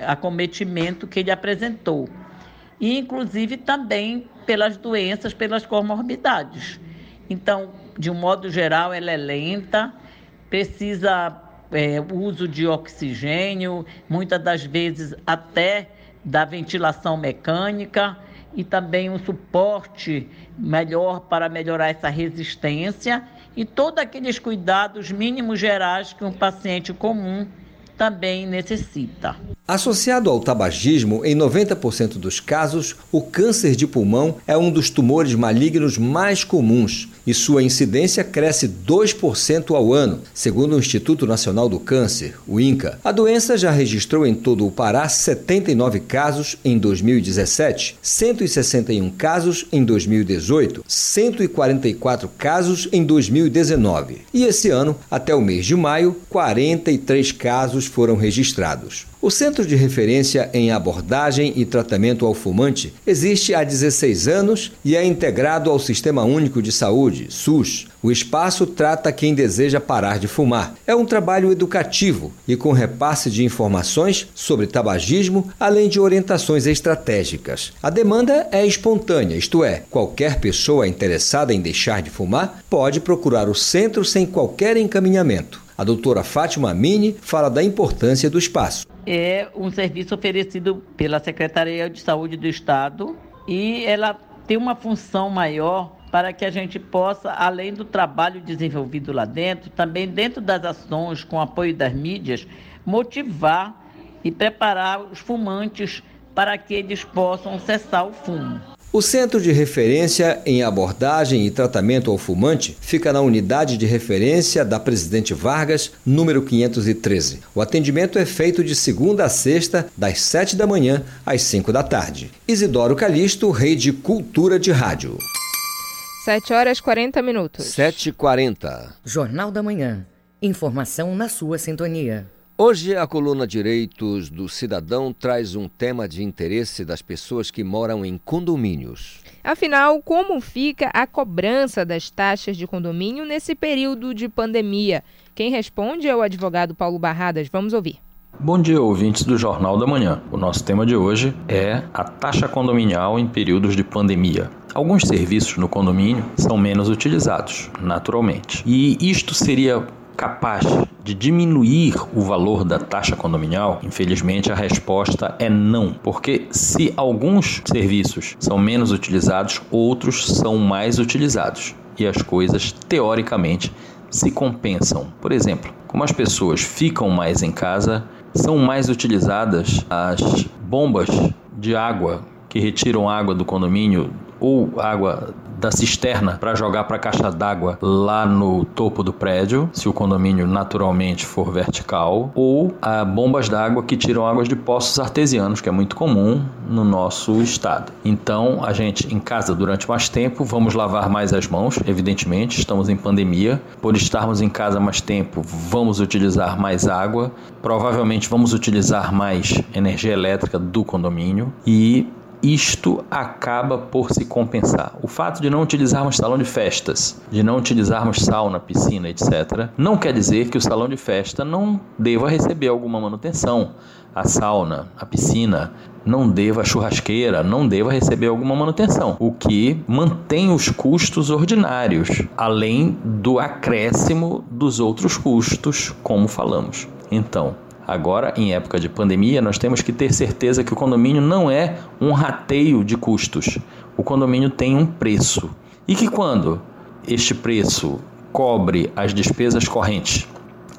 acometimento que ele apresentou. E inclusive também pelas doenças, pelas comorbidades. Então, de um modo geral, ela é lenta, precisa é, uso de oxigênio, muitas das vezes até da ventilação mecânica e também um suporte melhor para melhorar essa resistência e todos aqueles cuidados mínimos gerais que um paciente comum também necessita. Associado ao tabagismo, em 90% dos casos, o câncer de pulmão é um dos tumores malignos mais comuns e sua incidência cresce 2% ao ano, segundo o Instituto Nacional do Câncer, o INCA. A doença já registrou em todo o Pará 79 casos em 2017, 161 casos em 2018, 144 casos em 2019 e esse ano, até o mês de maio, 43 casos foram registrados. O Centro de Referência em Abordagem e Tratamento ao Fumante existe há 16 anos e é integrado ao Sistema Único de Saúde, SUS. O espaço trata quem deseja parar de fumar. É um trabalho educativo e com repasse de informações sobre tabagismo, além de orientações estratégicas. A demanda é espontânea, isto é, qualquer pessoa interessada em deixar de fumar pode procurar o centro sem qualquer encaminhamento. A doutora Fátima Mini fala da importância do espaço. É um serviço oferecido pela Secretaria de Saúde do Estado e ela tem uma função maior para que a gente possa, além do trabalho desenvolvido lá dentro, também dentro das ações com apoio das mídias, motivar e preparar os fumantes para que eles possam cessar o fumo. O Centro de Referência em Abordagem e Tratamento ao Fumante fica na unidade de referência da Presidente Vargas, número 513. O atendimento é feito de segunda a sexta, das 7 da manhã às 5 da tarde. Isidoro Calixto, Rede Cultura de Rádio. 7 horas 40 minutos. 7h40. Jornal da Manhã. Informação na sua sintonia. Hoje, a coluna Direitos do Cidadão traz um tema de interesse das pessoas que moram em condomínios. Afinal, como fica a cobrança das taxas de condomínio nesse período de pandemia? Quem responde é o advogado Paulo Barradas. Vamos ouvir. Bom dia, ouvintes do Jornal da Manhã. O nosso tema de hoje é a taxa condominial em períodos de pandemia. Alguns serviços no condomínio são menos utilizados, naturalmente. E isto seria capaz de diminuir o valor da taxa condominial? Infelizmente, a resposta é não, porque se alguns serviços são menos utilizados, outros são mais utilizados e as coisas, teoricamente, se compensam. Por exemplo, como as pessoas ficam mais em casa, são mais utilizadas as bombas de água que retiram água do condomínio ou água da cisterna para jogar para a caixa d'água lá no topo do prédio, se o condomínio naturalmente for vertical, ou a bombas d'água que tiram águas de poços artesianos, que é muito comum no nosso estado. Então, a gente em casa durante mais tempo, vamos lavar mais as mãos, evidentemente, estamos em pandemia, por estarmos em casa mais tempo, vamos utilizar mais água, provavelmente vamos utilizar mais energia elétrica do condomínio. E isto acaba por se compensar. O fato de não utilizarmos salão de festas, de não utilizarmos sauna, piscina, etc., não quer dizer que o salão de festa não deva receber alguma manutenção. A sauna, a piscina, não deva a churrasqueira, não deva receber alguma manutenção, o que mantém os custos ordinários, além do acréscimo dos outros custos, como falamos. Então, Agora, em época de pandemia, nós temos que ter certeza que o condomínio não é um rateio de custos. O condomínio tem um preço. E que quando este preço cobre as despesas correntes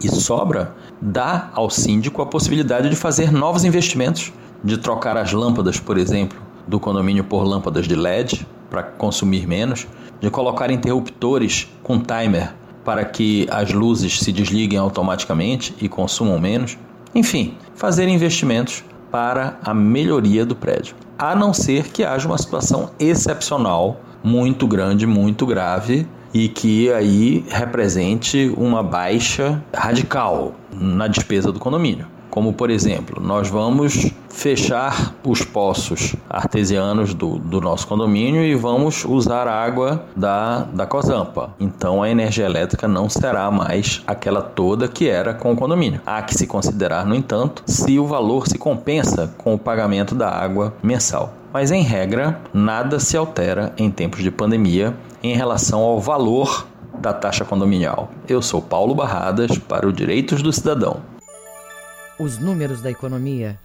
e sobra, dá ao síndico a possibilidade de fazer novos investimentos, de trocar as lâmpadas, por exemplo, do condomínio por lâmpadas de LED para consumir menos, de colocar interruptores com timer para que as luzes se desliguem automaticamente e consumam menos Enfim, fazer investimentos para a melhoria do prédio. A não ser que haja uma situação excepcional, muito grande, muito grave, e que aí represente uma baixa radical na despesa do condomínio. Como, por exemplo, nós vamos fechar os poços artesianos do, do nosso condomínio e vamos usar água da, da Cosampa. Então a energia elétrica não será mais aquela toda que era com o condomínio. Há que se considerar, no entanto, se o valor se compensa com o pagamento da água mensal. Mas em regra, nada se altera em tempos de pandemia em relação ao valor da taxa condominial. Eu sou Paulo Barradas para o Direitos do Cidadão. Os números da economia.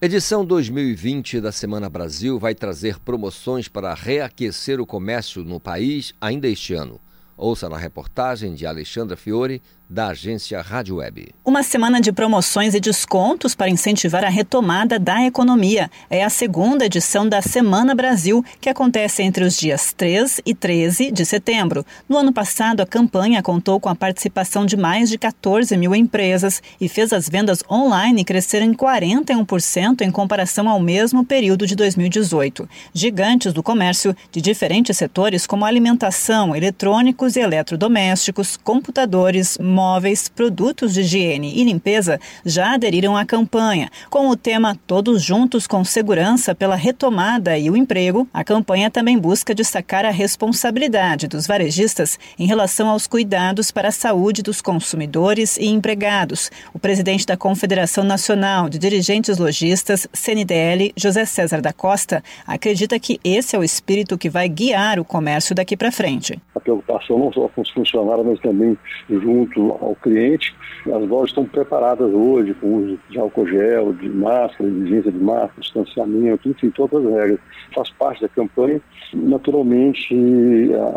Edição 2020 da Semana Brasil vai trazer promoções para reaquecer o comércio no país ainda este ano. Ouça na reportagem de Alexandra Fiore, da agência Rádio Web. Uma semana de promoções e descontos para incentivar a retomada da economia. É a segunda edição da Semana Brasil, que acontece entre os dias 3 e 13 de setembro. No ano passado, a campanha contou com a participação de mais de 14 mil empresas e fez as vendas online crescerem 41% em comparação ao mesmo período de 2018. Gigantes do comércio de diferentes setores, como alimentação, eletrônicos e eletrodomésticos, computadores, móveis, produtos de higiene e limpeza já aderiram à campanha. Com o tema Todos Juntos com Segurança pela Retomada e o Emprego, a campanha também busca destacar a responsabilidade dos varejistas em relação aos cuidados para a saúde dos consumidores e empregados. O presidente da Confederação Nacional de Dirigentes Logistas, CNDL, José César da Costa, acredita que esse é o espírito que vai guiar o comércio daqui para frente. A preocupação não só com os funcionários, mas também junto ao cliente. As lojas estão preparadas hoje com uso de álcool gel, de máscara, exigência de máscara, distanciamento, enfim, todas as regras. Faz parte da campanha. Naturalmente,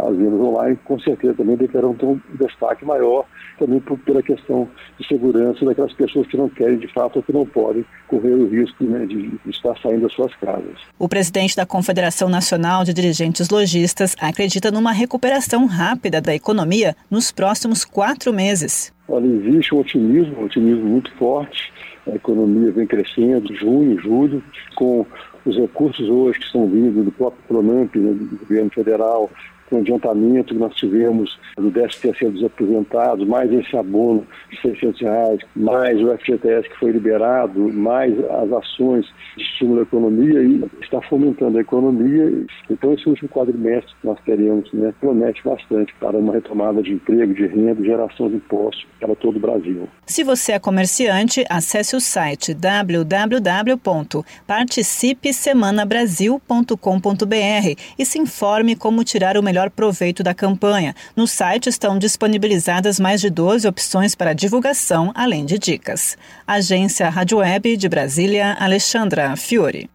as vendas online com certeza também deverão ter um destaque maior também por, pela questão de segurança daquelas pessoas que não querem de fato ou que não podem correr o risco né, de estar saindo das suas casas. O presidente da Confederação Nacional de Dirigentes Logistas acredita numa recuperação rápida da economia nos próximos quatro meses. Olha, existe um otimismo, um otimismo muito forte. A economia vem crescendo, junho, julho, com os recursos hoje que estão vindo do próprio Pronamp, né, do governo federal, com adiantamento que nós tivemos do 13 terceiro dos aposentados, mais esse abono de 600 reais, mais o FGTS que foi liberado, mais as ações de estímulo à economia e está fomentando a economia. Então esse último quadrimestre que nós teremos né, promete bastante para uma retomada de emprego, de renda, geração de impostos para todo o Brasil. Se você é comerciante, acesse o site www.participesemanabrasil.com.br e se informe como tirar o melhor melhor proveito da campanha. No site estão disponibilizadas mais de 12 opções para divulgação, além de dicas. Agência Rádio Web de Brasília, Alexandra Fiore.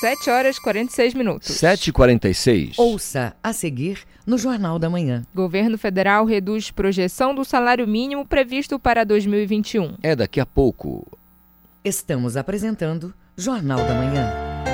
7 horas e 46 minutos. 7 e 46 Ouça a seguir no Jornal da Manhã. Governo federal reduz projeção do salário mínimo previsto para 2021. É daqui a pouco. Estamos apresentando Jornal da Manhã.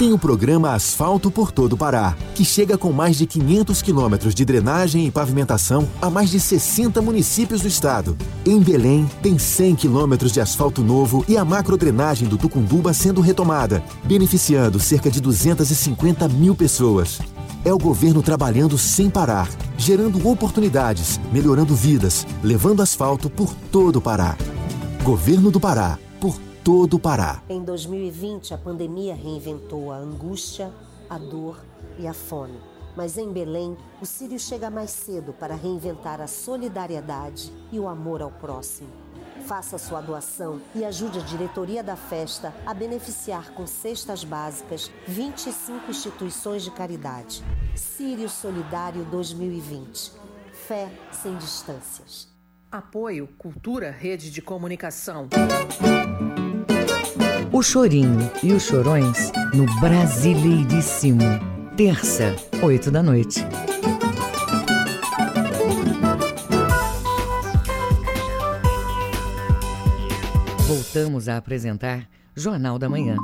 Tem o programa Asfalto por Todo Pará, que chega com mais de 500 quilômetros de drenagem e pavimentação a mais de 60 municípios do estado. Em Belém, tem 100 quilômetros de asfalto novo e a macrodrenagem do Tucunduba sendo retomada, beneficiando cerca de 250 mil pessoas. É o governo trabalhando sem parar, gerando oportunidades, melhorando vidas, levando asfalto por todo o Pará. Governo do Pará todo o Pará. Em 2020, a pandemia reinventou a angústia, a dor e a fome. Mas em Belém, o Sírio chega mais cedo para reinventar a solidariedade e o amor ao próximo. Faça sua doação e ajude a diretoria da festa a beneficiar com cestas básicas 25 instituições de caridade. Sírio Solidário 2020. Fé sem distâncias. Apoio Cultura Rede de Comunicação. O Chorinho e os Chorões no Brasileiríssimo. Terça, oito da noite. Voltamos a apresentar Jornal da Manhã.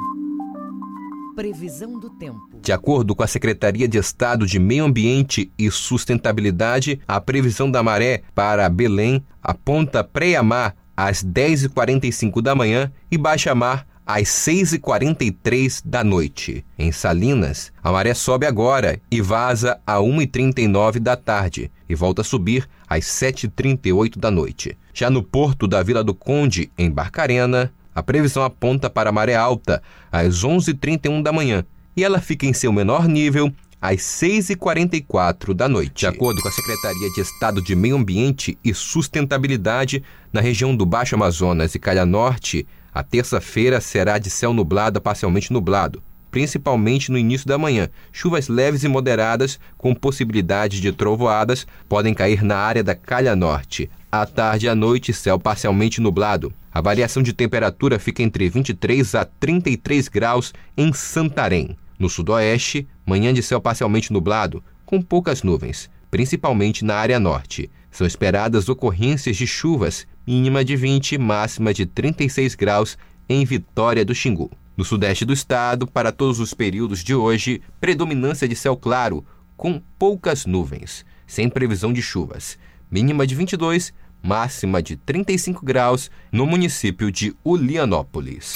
Previsão do tempo. De acordo com a Secretaria de Estado de Meio Ambiente e Sustentabilidade, a previsão da maré para Belém aponta pré-mar às 10h45 da manhã e baixa-mar às 6h43 da noite. Em Salinas, a maré sobe agora e vaza a 1h39 da tarde e volta a subir às 7h38 da noite. Já no porto da Vila do Conde, em Barcarena, a previsão aponta para a maré alta às 11h31 da manhã e ela fica em seu menor nível às 6h44 da noite. De acordo com a Secretaria de Estado de Meio Ambiente e Sustentabilidade, na região do Baixo Amazonas e Calha Norte, a terça-feira será de céu nublado a parcialmente nublado, principalmente no início da manhã. Chuvas leves e moderadas, com possibilidade de trovoadas, podem cair na área da Calha Norte. À tarde e à noite, céu parcialmente nublado. A variação de temperatura fica entre 23 a 33 graus em Santarém. No sudoeste, manhã de céu parcialmente nublado, com poucas nuvens, principalmente na área norte. São esperadas ocorrências de chuvas, mínima de 20, máxima de 36 graus em Vitória do Xingu. No sudeste do estado, para todos os períodos de hoje, predominância de céu claro, com poucas nuvens, sem previsão de chuvas. Mínima de 22, máxima de 35 graus no município de Ulianópolis.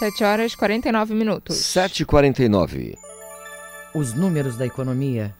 7 horas 49 minutos. 7h49. Os números da economia.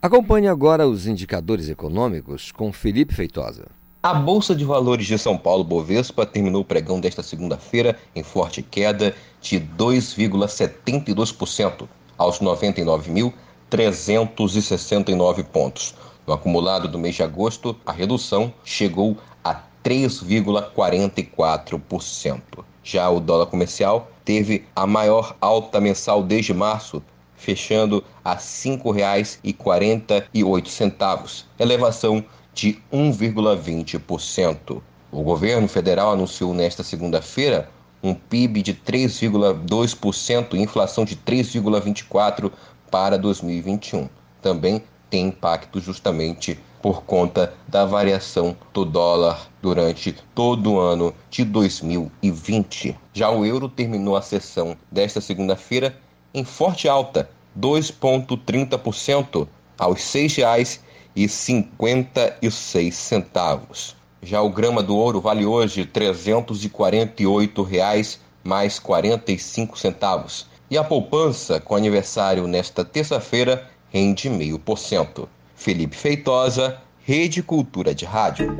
Acompanhe agora os indicadores econômicos com Felipe Feitosa. A Bolsa de Valores de São Paulo Bovespa terminou o pregão desta segunda-feira em forte queda de 2,72% aos 99.369 pontos. No acumulado do mês de agosto, a redução chegou a 3,44%. Já o dólar comercial teve a maior alta mensal desde março, fechando a R$ 5,48, elevação de 1,20%. O governo federal anunciou nesta segunda-feira um PIB de 3,2% e inflação de 3,24% para 2021. Também tem impacto justamente por conta da variação do dólar durante todo o ano de 2020. Já o euro terminou a sessão desta segunda-feira em forte alta, 2,30% aos R$ 6,56. Já o grama do ouro vale hoje 348 reais mais 45 centavos. E a poupança com aniversário nesta terça-feira rende 0,5%. Felipe Feitosa, Rede Cultura de Rádio.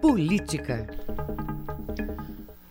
Política.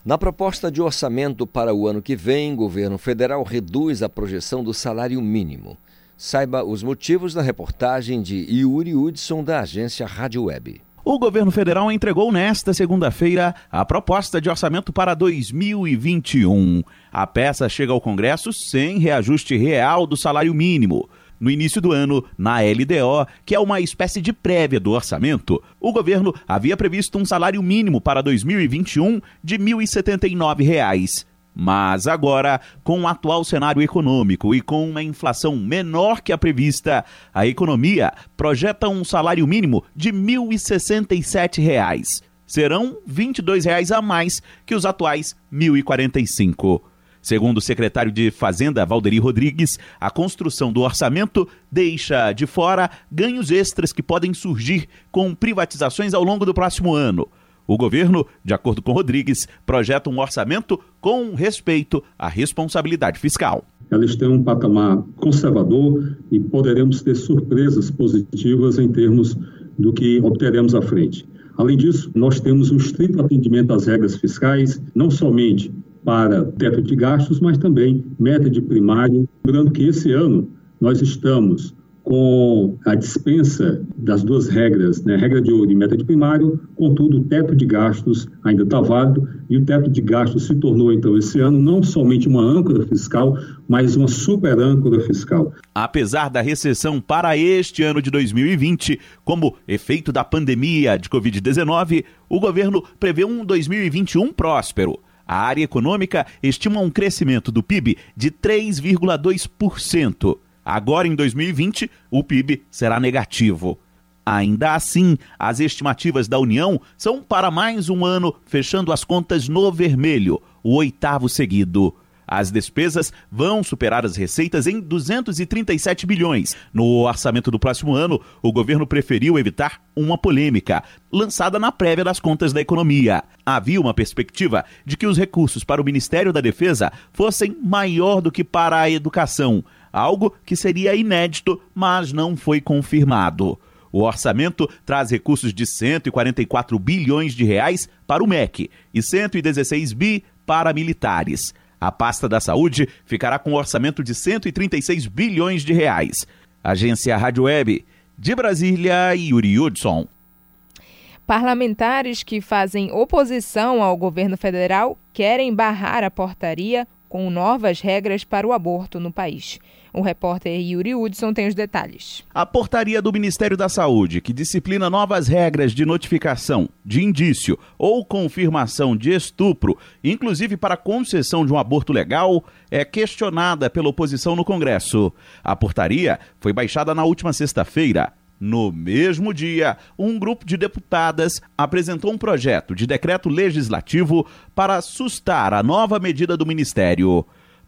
Na proposta de orçamento para o ano que vem, o governo federal reduz a projeção do salário mínimo. Saiba os motivos na reportagem de Yuri Hudson, da agência Rádio Web. O governo federal entregou nesta segunda-feira a proposta de orçamento para 2021. A peça chega ao Congresso sem reajuste real do salário mínimo. No início do ano, na LDO, que é uma espécie de prévia do orçamento, o governo havia previsto um salário mínimo para 2021 de R$ 1.079. Mas agora, com o atual cenário econômico e com uma inflação menor que a prevista, a economia projeta um salário mínimo de R$ 1.067. Serão R$ 22 a mais que os atuais R$ 1.045. Segundo o secretário de Fazenda, Valderi Rodrigues, a construção do orçamento deixa de fora ganhos extras que podem surgir com privatizações ao longo do próximo ano. O governo, de acordo com Rodrigues, projeta um orçamento com respeito à responsabilidade fiscal. Elas têm um patamar conservador e poderemos ter surpresas positivas em termos do que obteremos à frente. Além disso, nós temos um estrito atendimento às regras fiscais, não somente para teto de gastos, mas também meta de primário. Lembrando que esse ano nós estamos com a dispensa das duas regras, né? regra de ouro e meta de primário, contudo, o teto de gastos ainda está válido e o teto de gastos se tornou, então, esse ano, não somente uma âncora fiscal, mas uma super âncora fiscal. Apesar da recessão para este ano de 2020, como efeito da pandemia de Covid-19, o governo prevê um 2021 próspero. A área econômica estima um crescimento do PIB de 3,2%. Agora, em 2020, o PIB será negativo. Ainda assim, as estimativas da União são para mais um ano fechando as contas no vermelho, o oitavo seguido. As despesas vão superar as receitas em 237 bilhões. No orçamento do próximo ano, o governo preferiu evitar uma polêmica lançada na prévia das contas da economia. Havia uma perspectiva de que os recursos para o Ministério da Defesa fossem maior do que para a educação algo que seria inédito, mas não foi confirmado. O orçamento traz recursos de 144 bilhões de reais para o MEC e 116 bi para militares. A pasta da saúde ficará com um orçamento de 136 bilhões de reais. Agência Rádio Web de Brasília, Yuri Hudson. Parlamentares que fazem oposição ao governo federal querem barrar a portaria com novas regras para o aborto no país. O repórter Yuri Hudson tem os detalhes. A portaria do Ministério da Saúde, que disciplina novas regras de notificação, de indício ou confirmação de estupro, inclusive para concessão de um aborto legal, é questionada pela oposição no Congresso. A portaria foi baixada na última sexta-feira no mesmo dia, um grupo de deputadas apresentou um projeto de decreto legislativo para sustar a nova medida do Ministério.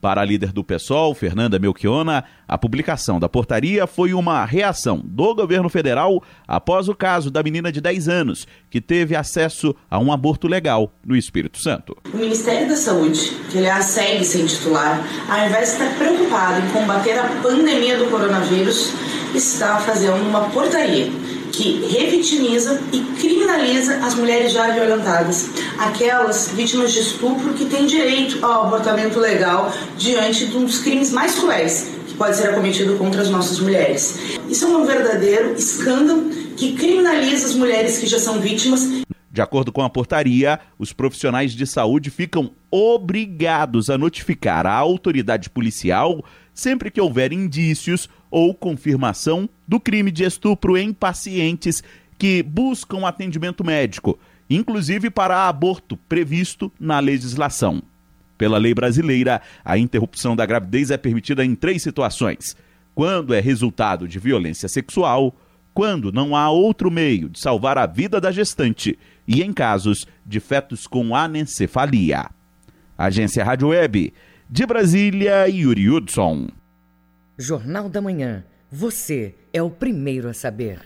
Para a líder do PSOL, Fernanda Melchiona, a publicação da portaria foi uma reação do governo federal após o caso da menina de 10 anos, que teve acesso a um aborto legal no Espírito Santo. O Ministério da Saúde, que aliás segue sem titular, ao invés de estar preocupado em combater a pandemia do coronavírus, está fazendo uma portaria que revitimiza e criminaliza as mulheres já violentadas, aquelas vítimas de estupro que têm direito ao abortamento legal diante de um dos crimes mais cruéis que pode ser acometido contra as nossas mulheres. Isso é um verdadeiro escândalo que criminaliza as mulheres que já são vítimas de acordo com a portaria, os profissionais de saúde ficam obrigados a notificar a autoridade policial sempre que houver indícios ou confirmação do crime de estupro em pacientes que buscam atendimento médico, inclusive para aborto previsto na legislação. Pela lei brasileira, a interrupção da gravidez é permitida em três situações: quando é resultado de violência sexual, quando não há outro meio de salvar a vida da gestante e em casos de fetos com anencefalia. Agência Rádio Web de Brasília, Yuri Hudson. Jornal da Manhã. Você é o primeiro a saber.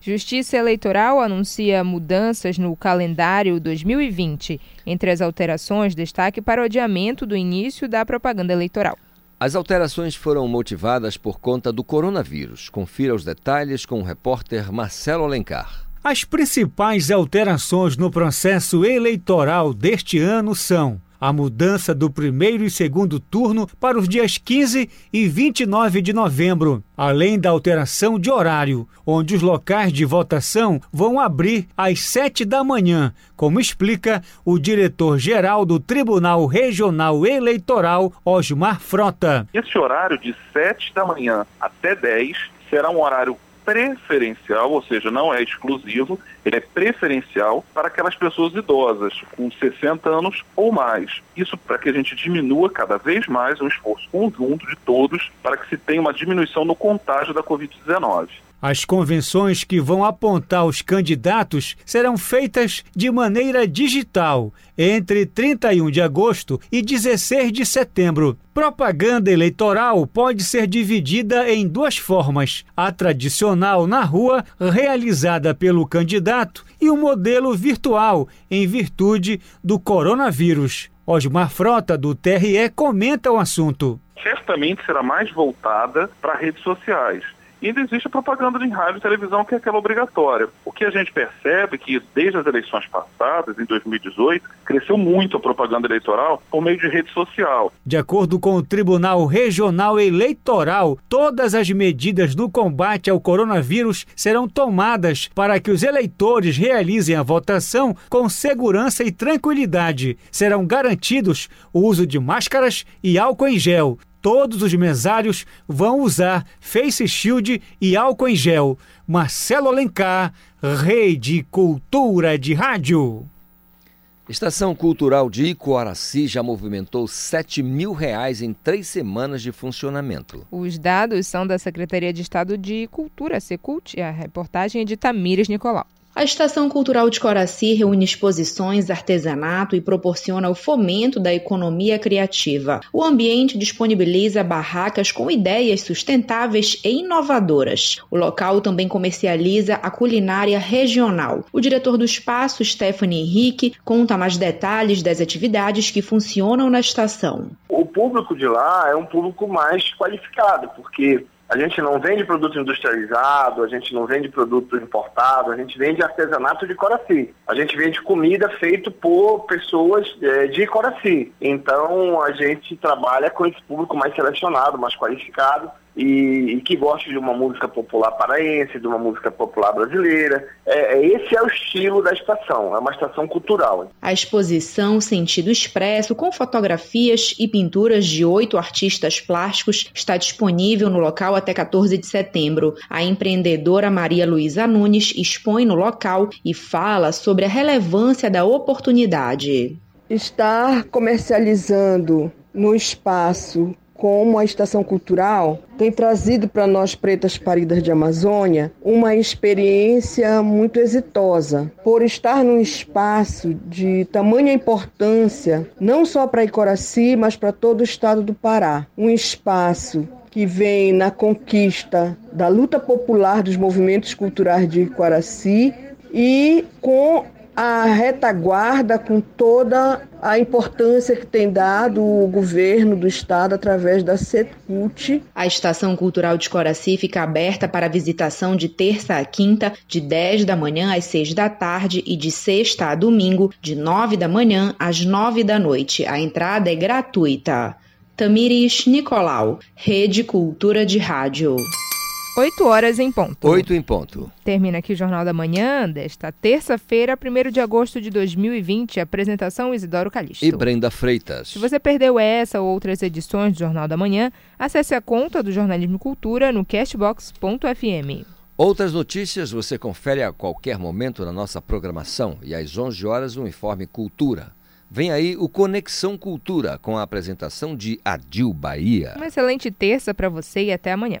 Justiça Eleitoral anuncia mudanças no calendário 2020. Entre as alterações, destaque para o adiamento do início da propaganda eleitoral. As alterações foram motivadas por conta do coronavírus. Confira os detalhes com o repórter Marcelo Alencar. As principais alterações no processo eleitoral deste ano são a mudança do primeiro e segundo turno para os dias 15 e 29 de novembro, além da alteração de horário, onde os locais de votação vão abrir às 7 da manhã, como explica o diretor-geral do Tribunal Regional Eleitoral, Osmar Frota. Esse horário de 7 da manhã até 10 será um horário preferencial, ou seja, não é exclusivo, ele é preferencial para aquelas pessoas idosas com 60 anos ou mais. Isso para que a gente diminua cada vez mais um esforço conjunto de todos para que se tenha uma diminuição no contágio da Covid-19. As convenções que vão apontar os candidatos serão feitas de maneira digital entre 31 de agosto e 16 de setembro. Propaganda eleitoral pode ser dividida em duas formas: a tradicional na rua, realizada pelo candidato, e o modelo virtual, em virtude do coronavírus. Osmar Frota, do TRE, comenta o assunto. Certamente será mais voltada para redes sociais E ainda existe a propaganda em rádio e televisão, que é aquela obrigatória. O que a gente percebe é que desde as eleições passadas, em 2018, cresceu muito a propaganda eleitoral por meio de rede social. De acordo com o Tribunal Regional Eleitoral, todas as medidas no combate ao coronavírus serão tomadas para que os eleitores realizem a votação com segurança e tranquilidade. Serão garantidos o uso de máscaras e álcool em gel todos os mesários vão usar face shield e álcool em gel. Marcelo Alencar, Rede Cultura de Rádio. Estação Cultural de Icoaraci já movimentou 7 mil reais em três semanas de funcionamento. Os dados são da Secretaria de Estado de Cultura, Secult, e a reportagem é de Tamires Nicolau. A Estação Cultural de Coraci reúne exposições, artesanato e proporciona o fomento da economia criativa. O ambiente disponibiliza barracas com ideias sustentáveis e inovadoras. O local também comercializa a culinária regional. O diretor do espaço, Stephanie Henrique, conta mais detalhes das atividades que funcionam na estação. O público de lá é um público mais qualificado, porque a gente não vende produto industrializado, a gente não vende produto importado, a gente vende artesanato de Coraci. A gente vende comida feita por pessoas é, de Coraci. Então a gente trabalha com esse público mais selecionado, mais qualificado e, e, que goste de uma música popular paraense, de uma música popular brasileira. É, é, esse é o estilo da estação, é uma estação cultural. A exposição Sentido Expresso, com fotografias e pinturas de oito artistas plásticos, está disponível no local até 14 de setembro. A empreendedora Maria Luísa Nunes expõe no local e fala sobre a relevância da oportunidade. Estar comercializando no espaço como a Estação Cultural tem trazido para nós pretas paridas de Amazônia uma experiência muito exitosa, por estar num espaço de tamanha importância, não só para Icoraci, mas para todo o estado do Pará. Um espaço que vem na conquista da luta popular dos movimentos culturais de Icoraci e com a retaguarda com toda a importância que tem dado o governo do estado através da CETCUT. A Estação Cultural de Coraci fica aberta para visitação de terça a quinta, de 10 da manhã às 6 da tarde e de sexta a domingo, de 9 da manhã às 9 da noite. A entrada é gratuita. Tamires Nicolau, Rede Cultura de Rádio. 8 horas em ponto. 8 em ponto. Termina aqui o Jornal da Manhã desta terça-feira, 1 de agosto de 2020. Apresentação Isidoro Calixto. E Brenda Freitas. Se você perdeu essa ou outras edições do Jornal da Manhã, acesse a conta do Jornalismo Cultura no cashbox.fm. Outras notícias você confere a qualquer momento na nossa programação e às 11 horas o Informe Cultura. Vem aí o Conexão Cultura com a apresentação de Adil Bahia. Uma excelente terça para você e até amanhã.